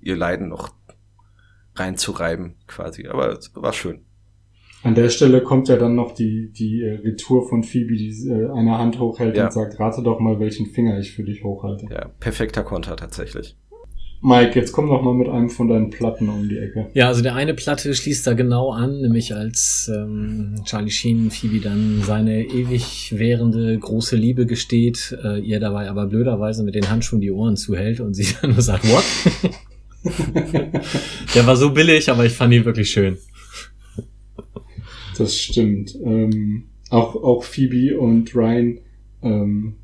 ihr Leiden noch reinzureiben, quasi. Aber es war schön. An der Stelle kommt ja dann noch die, die äh, Retour von Phoebe, die äh, eine Hand hochhält ja. und sagt, rate doch mal, welchen Finger ich für dich hochhalte. Ja, perfekter Konter tatsächlich. Mike, jetzt komm doch mal mit einem von deinen Platten um die Ecke. Ja, also der eine Platte schließt da genau an, nämlich als ähm, Charlie Sheen Phoebe dann seine ewig währende große Liebe gesteht, äh, ihr dabei aber blöderweise mit den Handschuhen die Ohren zuhält und sie (laughs) dann nur sagt, what? (laughs) der war so billig, aber ich fand ihn wirklich schön. Das stimmt. Ähm, auch, auch Phoebe und Ryan ähm,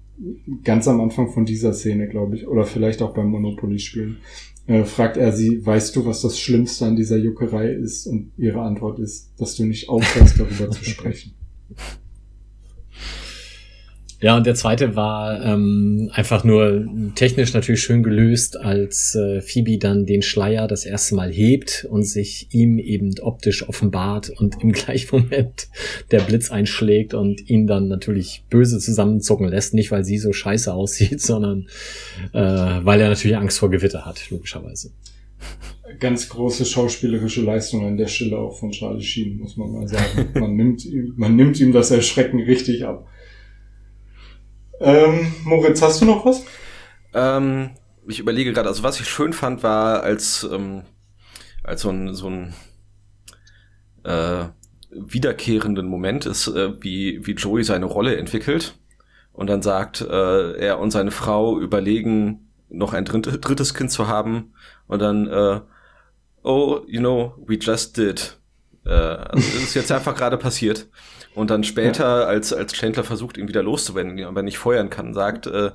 ganz am Anfang von dieser Szene, glaube ich, oder vielleicht auch beim Monopoly-Spielen, äh, fragt er sie, weißt du, was das Schlimmste an dieser Juckerei ist? Und ihre Antwort ist, dass du nicht aufhörst, darüber zu sprechen. (laughs) Ja, und der zweite war ähm, einfach nur technisch natürlich schön gelöst, als äh, Phoebe dann den Schleier das erste Mal hebt und sich ihm eben optisch offenbart und im (laughs) gleichen Moment der Blitz einschlägt und ihn dann natürlich böse zusammenzucken lässt. Nicht, weil sie so scheiße aussieht, (laughs) sondern äh, weil er natürlich Angst vor Gewitter hat, logischerweise. Ganz große schauspielerische Leistung an der Stelle auch von Charlie Sheen, muss man mal sagen. Man nimmt ihm, man nimmt ihm das Erschrecken richtig ab. Ähm, Moritz, hast du noch was? Ähm, ich überlege gerade, also was ich schön fand, war als, ähm, als so ein, so ein äh, wiederkehrenden Moment ist, äh, wie, wie Joey seine Rolle entwickelt und dann sagt, äh, er und seine Frau überlegen, noch ein drittes Kind zu haben und dann, äh, oh, you know, we just did. Äh, also das ist jetzt einfach gerade passiert. Und dann später, ja. als, als Chandler versucht, ihn wieder loszuwenden, aber nicht feuern kann, sagt äh,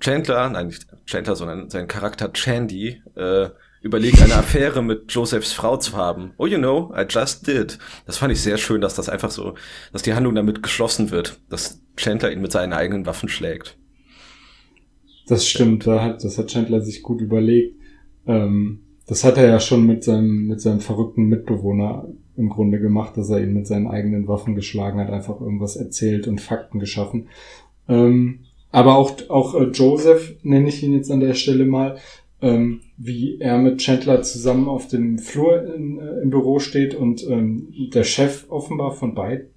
Chandler, nein, nicht Chandler, sondern sein Charakter Chandy, äh, überlegt, eine Affäre mit Josephs Frau zu haben. Oh, you know, I just did. Das fand ich sehr schön, dass das einfach so, dass die Handlung damit geschlossen wird, dass Chandler ihn mit seinen eigenen Waffen schlägt. Das stimmt, da hat, das hat Chandler sich gut überlegt. Ähm, das hat er ja schon mit seinem, mit seinem verrückten Mitbewohner im Grunde gemacht, dass er ihn mit seinen eigenen Waffen geschlagen hat, einfach irgendwas erzählt und Fakten geschaffen. Ähm, aber auch, auch äh, Joseph, nenne ich ihn jetzt an der Stelle mal, ähm, wie er mit Chandler zusammen auf dem Flur in, äh, im Büro steht und ähm, der Chef offenbar von beiden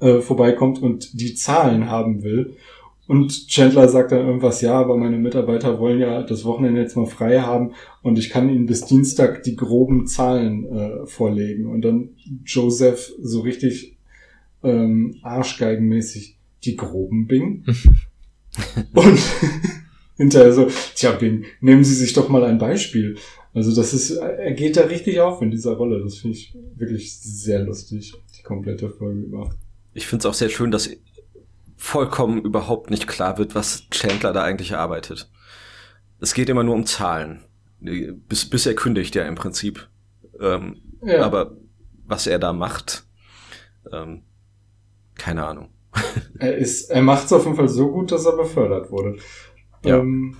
äh, vorbeikommt und die Zahlen haben will und Chandler sagt dann irgendwas, ja, aber meine Mitarbeiter wollen ja das Wochenende jetzt mal frei haben und ich kann ihnen bis Dienstag die groben Zahlen äh, vorlegen. Und dann Joseph so richtig ähm, arschgeigenmäßig die groben Bing. (laughs) und (laughs) hinterher so, tja Bing, nehmen Sie sich doch mal ein Beispiel. Also das ist, er geht da richtig auf in dieser Rolle. Das finde ich wirklich sehr lustig, die komplette Folge über. Ich finde es auch sehr schön, dass vollkommen überhaupt nicht klar wird, was Chandler da eigentlich arbeitet. Es geht immer nur um Zahlen. Bis, bis er kündigt ja im Prinzip. Ähm, ja. Aber was er da macht, ähm, keine Ahnung. (laughs) er ist, er macht es auf jeden Fall so gut, dass er befördert wurde. Ja. Ähm,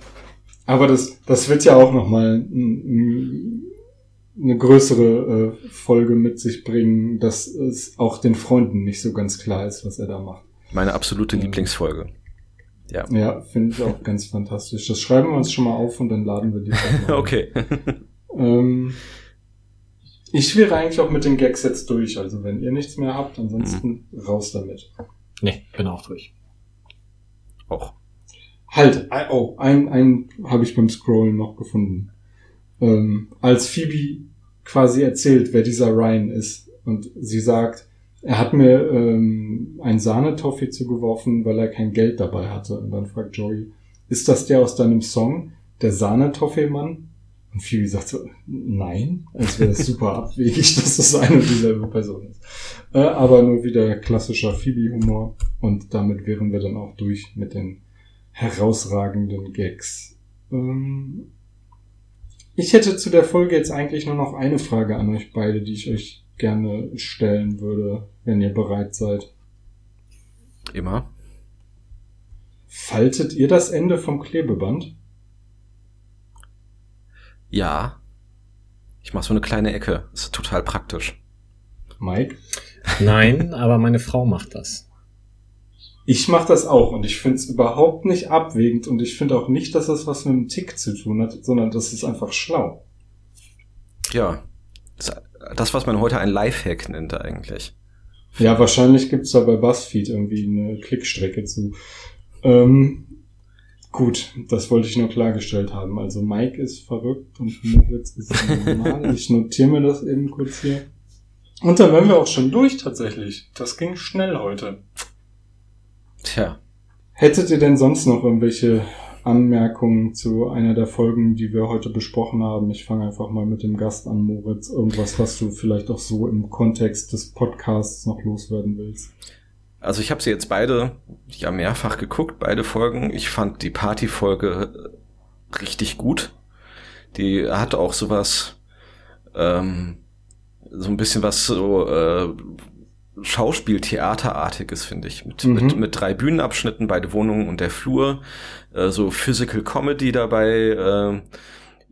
aber das, das wird ja auch nochmal eine größere äh, Folge mit sich bringen, dass es auch den Freunden nicht so ganz klar ist, was er da macht. Meine absolute Lieblingsfolge. Ja, ja finde ich auch ganz fantastisch. Das schreiben wir uns schon mal auf und dann laden wir die. (laughs) okay. (laughs) ähm, ich wäre eigentlich auch mit den Gags jetzt durch. Also wenn ihr nichts mehr habt, ansonsten mhm. raus damit. Nee, bin auch durch. Auch. Halt, oh, ein, ein habe ich beim Scrollen noch gefunden. Ähm, als Phoebe quasi erzählt, wer dieser Ryan ist und sie sagt, er hat mir ähm, ein Sahnetoffee zugeworfen, weil er kein Geld dabei hatte. Und dann fragt Joey, ist das der aus deinem Song, der Sahnetoffee-Mann? Und Phoebe sagt so, nein, als wäre das super (laughs) abwegig, dass das eine und dieselbe Person ist. Äh, aber nur wieder klassischer Phoebe-Humor. Und damit wären wir dann auch durch mit den herausragenden Gags. Ähm ich hätte zu der Folge jetzt eigentlich nur noch eine Frage an euch beide, die ich euch gerne stellen würde, wenn ihr bereit seid. Immer. Faltet ihr das Ende vom Klebeband? Ja. Ich mache so eine kleine Ecke. Ist total praktisch. Mike? Nein, (laughs) aber meine Frau macht das. Ich mache das auch und ich finde es überhaupt nicht abwägend und ich finde auch nicht, dass das was mit dem Tick zu tun hat, sondern das ist einfach schlau. Ja. Das, was man heute ein Lifehack nennt eigentlich. Ja, wahrscheinlich gibt's da bei BuzzFeed irgendwie eine Klickstrecke zu. Ähm, gut, das wollte ich nur klargestellt haben. Also Mike ist verrückt und Moritz ist normal. (laughs) ich notiere mir das eben kurz hier. Und dann wären wir auch schon durch tatsächlich. Das ging schnell heute. Tja. Hättet ihr denn sonst noch irgendwelche Anmerkungen zu einer der Folgen, die wir heute besprochen haben? Ich fange einfach mal mit dem Gast an, Moritz. Irgendwas, was du vielleicht auch so im Kontext des Podcasts noch loswerden willst? Also ich habe sie jetzt beide ja mehrfach geguckt, beide Folgen. Ich fand die Party-Folge richtig gut. Die hat auch sowas, ähm, so ein bisschen was so äh, Schauspieltheaterartiges, finde ich. Mit, mhm. mit, mit drei Bühnenabschnitten, beide Wohnungen und der Flur. Äh, so Physical Comedy dabei. Äh,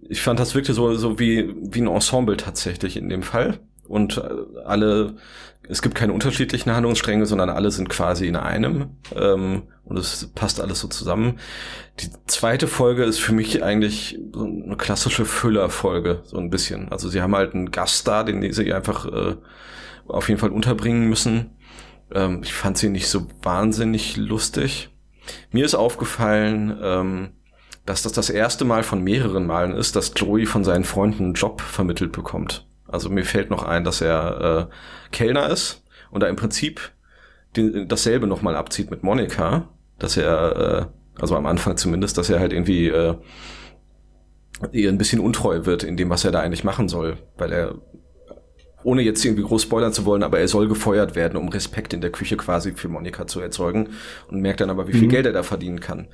ich fand, das wirkte so, so wie, wie ein Ensemble tatsächlich in dem Fall. Und äh, alle, es gibt keine unterschiedlichen Handlungsstränge, sondern alle sind quasi in einem. Ähm, und es passt alles so zusammen. Die zweite Folge ist für mich eigentlich so eine klassische Füllerfolge, so ein bisschen. Also sie haben halt einen Gast da, den sie einfach äh, auf jeden Fall unterbringen müssen. Ähm, ich fand sie nicht so wahnsinnig lustig. Mir ist aufgefallen, ähm, dass das das erste Mal von mehreren Malen ist, dass Joey von seinen Freunden einen Job vermittelt bekommt. Also mir fällt noch ein, dass er äh, Kellner ist und da im Prinzip den, dasselbe nochmal abzieht mit Monika, dass er, äh, also am Anfang zumindest, dass er halt irgendwie äh, ihr ein bisschen untreu wird in dem, was er da eigentlich machen soll, weil er ohne jetzt irgendwie groß spoilern zu wollen, aber er soll gefeuert werden, um Respekt in der Küche quasi für Monika zu erzeugen und merkt dann aber, wie viel mhm. Geld er da verdienen kann.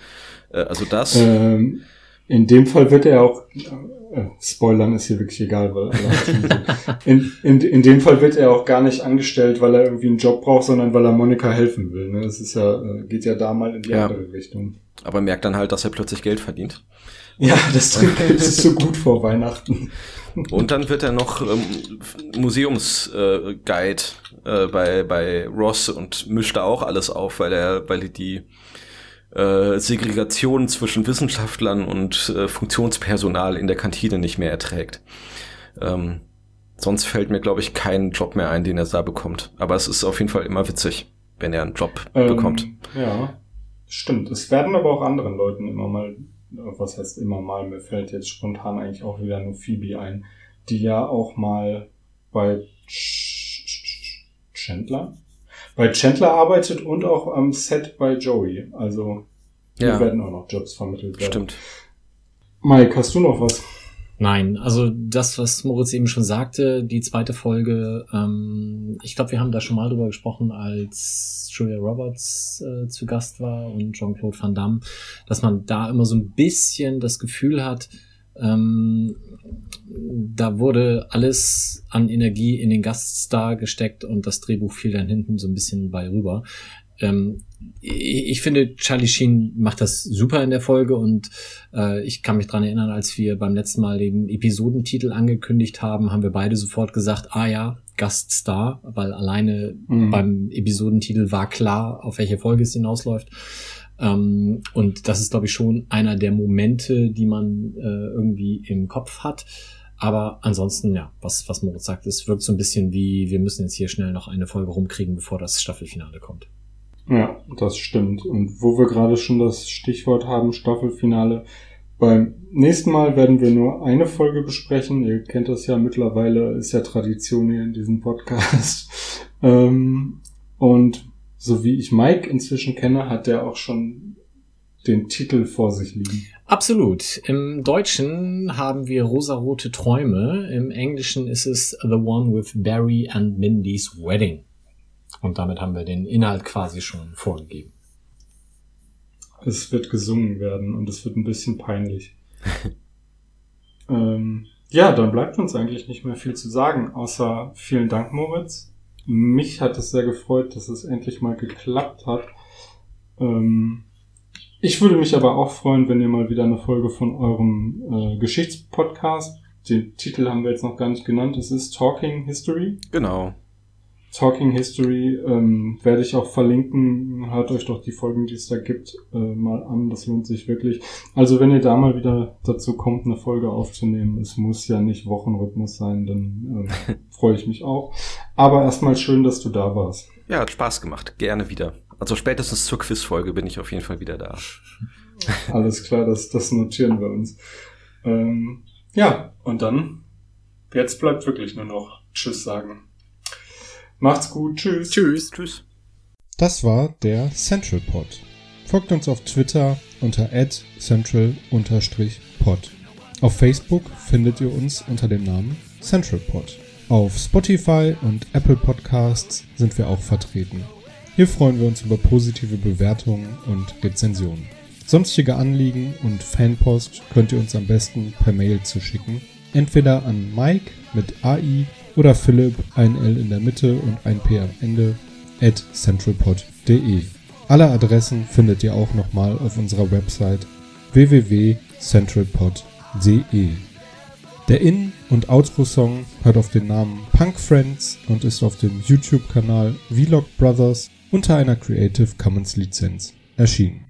Äh, also das. Ähm, in dem Fall wird er auch, äh, spoilern ist hier wirklich egal, weil (laughs) in, in, in dem Fall wird er auch gar nicht angestellt, weil er irgendwie einen Job braucht, sondern weil er Monika helfen will. Ne? Das ist ja, äh, geht ja da mal in die ja. andere Richtung. Aber merkt dann halt, dass er plötzlich Geld verdient. Ja, (laughs) das Trinkgeld ist so gut vor Weihnachten. Und dann wird er noch ähm, Museumsguide äh, äh, bei, bei Ross und mischt da auch alles auf, weil er, weil die äh, Segregation zwischen Wissenschaftlern und äh, Funktionspersonal in der Kantine nicht mehr erträgt. Ähm, sonst fällt mir, glaube ich, kein Job mehr ein, den er da bekommt. Aber es ist auf jeden Fall immer witzig, wenn er einen Job ähm, bekommt. Ja, stimmt. Es werden aber auch anderen Leuten immer mal was heißt immer mal, mir fällt jetzt spontan eigentlich auch wieder nur Phoebe ein, die ja auch mal bei Chandler, bei Chandler arbeitet und auch am Set bei Joey. Also ja. werden auch noch Jobs vermittelt werden. Stimmt. Mike, hast du noch was? Nein, also das, was Moritz eben schon sagte, die zweite Folge, ähm, ich glaube, wir haben da schon mal drüber gesprochen, als Julia Roberts äh, zu Gast war und Jean-Claude Van Damme, dass man da immer so ein bisschen das Gefühl hat, ähm, da wurde alles an Energie in den Gaststar gesteckt und das Drehbuch fiel dann hinten so ein bisschen bei rüber. Ähm, ich finde, Charlie Sheen macht das super in der Folge und äh, ich kann mich dran erinnern, als wir beim letzten Mal den Episodentitel angekündigt haben, haben wir beide sofort gesagt, ah ja, Gaststar, weil alleine mhm. beim Episodentitel war klar, auf welche Folge es hinausläuft. Ähm, und das ist, glaube ich, schon einer der Momente, die man äh, irgendwie im Kopf hat. Aber ansonsten, ja, was, was Moritz sagt, es wirkt so ein bisschen wie, wir müssen jetzt hier schnell noch eine Folge rumkriegen, bevor das Staffelfinale kommt. Ja, das stimmt. Und wo wir gerade schon das Stichwort haben, Staffelfinale, beim nächsten Mal werden wir nur eine Folge besprechen. Ihr kennt das ja mittlerweile, ist ja Tradition hier in diesem Podcast. (laughs) ähm, und so wie ich Mike inzwischen kenne, hat er auch schon den Titel vor sich liegen. Absolut. Im Deutschen haben wir rosarote Träume. Im Englischen ist es The One with Barry and Mindy's Wedding. Und damit haben wir den Inhalt quasi schon vorgegeben. Es wird gesungen werden und es wird ein bisschen peinlich. (laughs) ähm, ja, dann bleibt uns eigentlich nicht mehr viel zu sagen, außer vielen Dank, Moritz. Mich hat es sehr gefreut, dass es endlich mal geklappt hat. Ähm, ich würde mich aber auch freuen, wenn ihr mal wieder eine Folge von eurem äh, Geschichtspodcast, den Titel haben wir jetzt noch gar nicht genannt, es ist Talking History. Genau. Talking History ähm, werde ich auch verlinken. Hört euch doch die Folgen, die es da gibt, äh, mal an. Das lohnt sich wirklich. Also wenn ihr da mal wieder dazu kommt, eine Folge aufzunehmen, es muss ja nicht Wochenrhythmus sein, dann äh, (laughs) freue ich mich auch. Aber erstmal schön, dass du da warst. Ja, hat Spaß gemacht. Gerne wieder. Also spätestens zur Quizfolge bin ich auf jeden Fall wieder da. (laughs) Alles klar, das, das notieren wir uns. Ähm, ja, und dann, jetzt bleibt wirklich nur noch Tschüss sagen. Macht's gut. Tschüss. Tschüss. Tschüss. Das war der Central Pod. Folgt uns auf Twitter unter central-pod. Auf Facebook findet ihr uns unter dem Namen Central Pod. Auf Spotify und Apple Podcasts sind wir auch vertreten. Hier freuen wir uns über positive Bewertungen und Rezensionen. Sonstige Anliegen und Fanpost könnt ihr uns am besten per Mail zuschicken. Entweder an Mike mit AI oder Philipp, ein L in der Mitte und ein P am Ende, at centralpod.de. Alle Adressen findet ihr auch nochmal auf unserer Website www.centralpod.de. Der In- und Outro-Song hört auf den Namen Punk Friends und ist auf dem YouTube-Kanal Vlog Brothers unter einer Creative Commons Lizenz erschienen.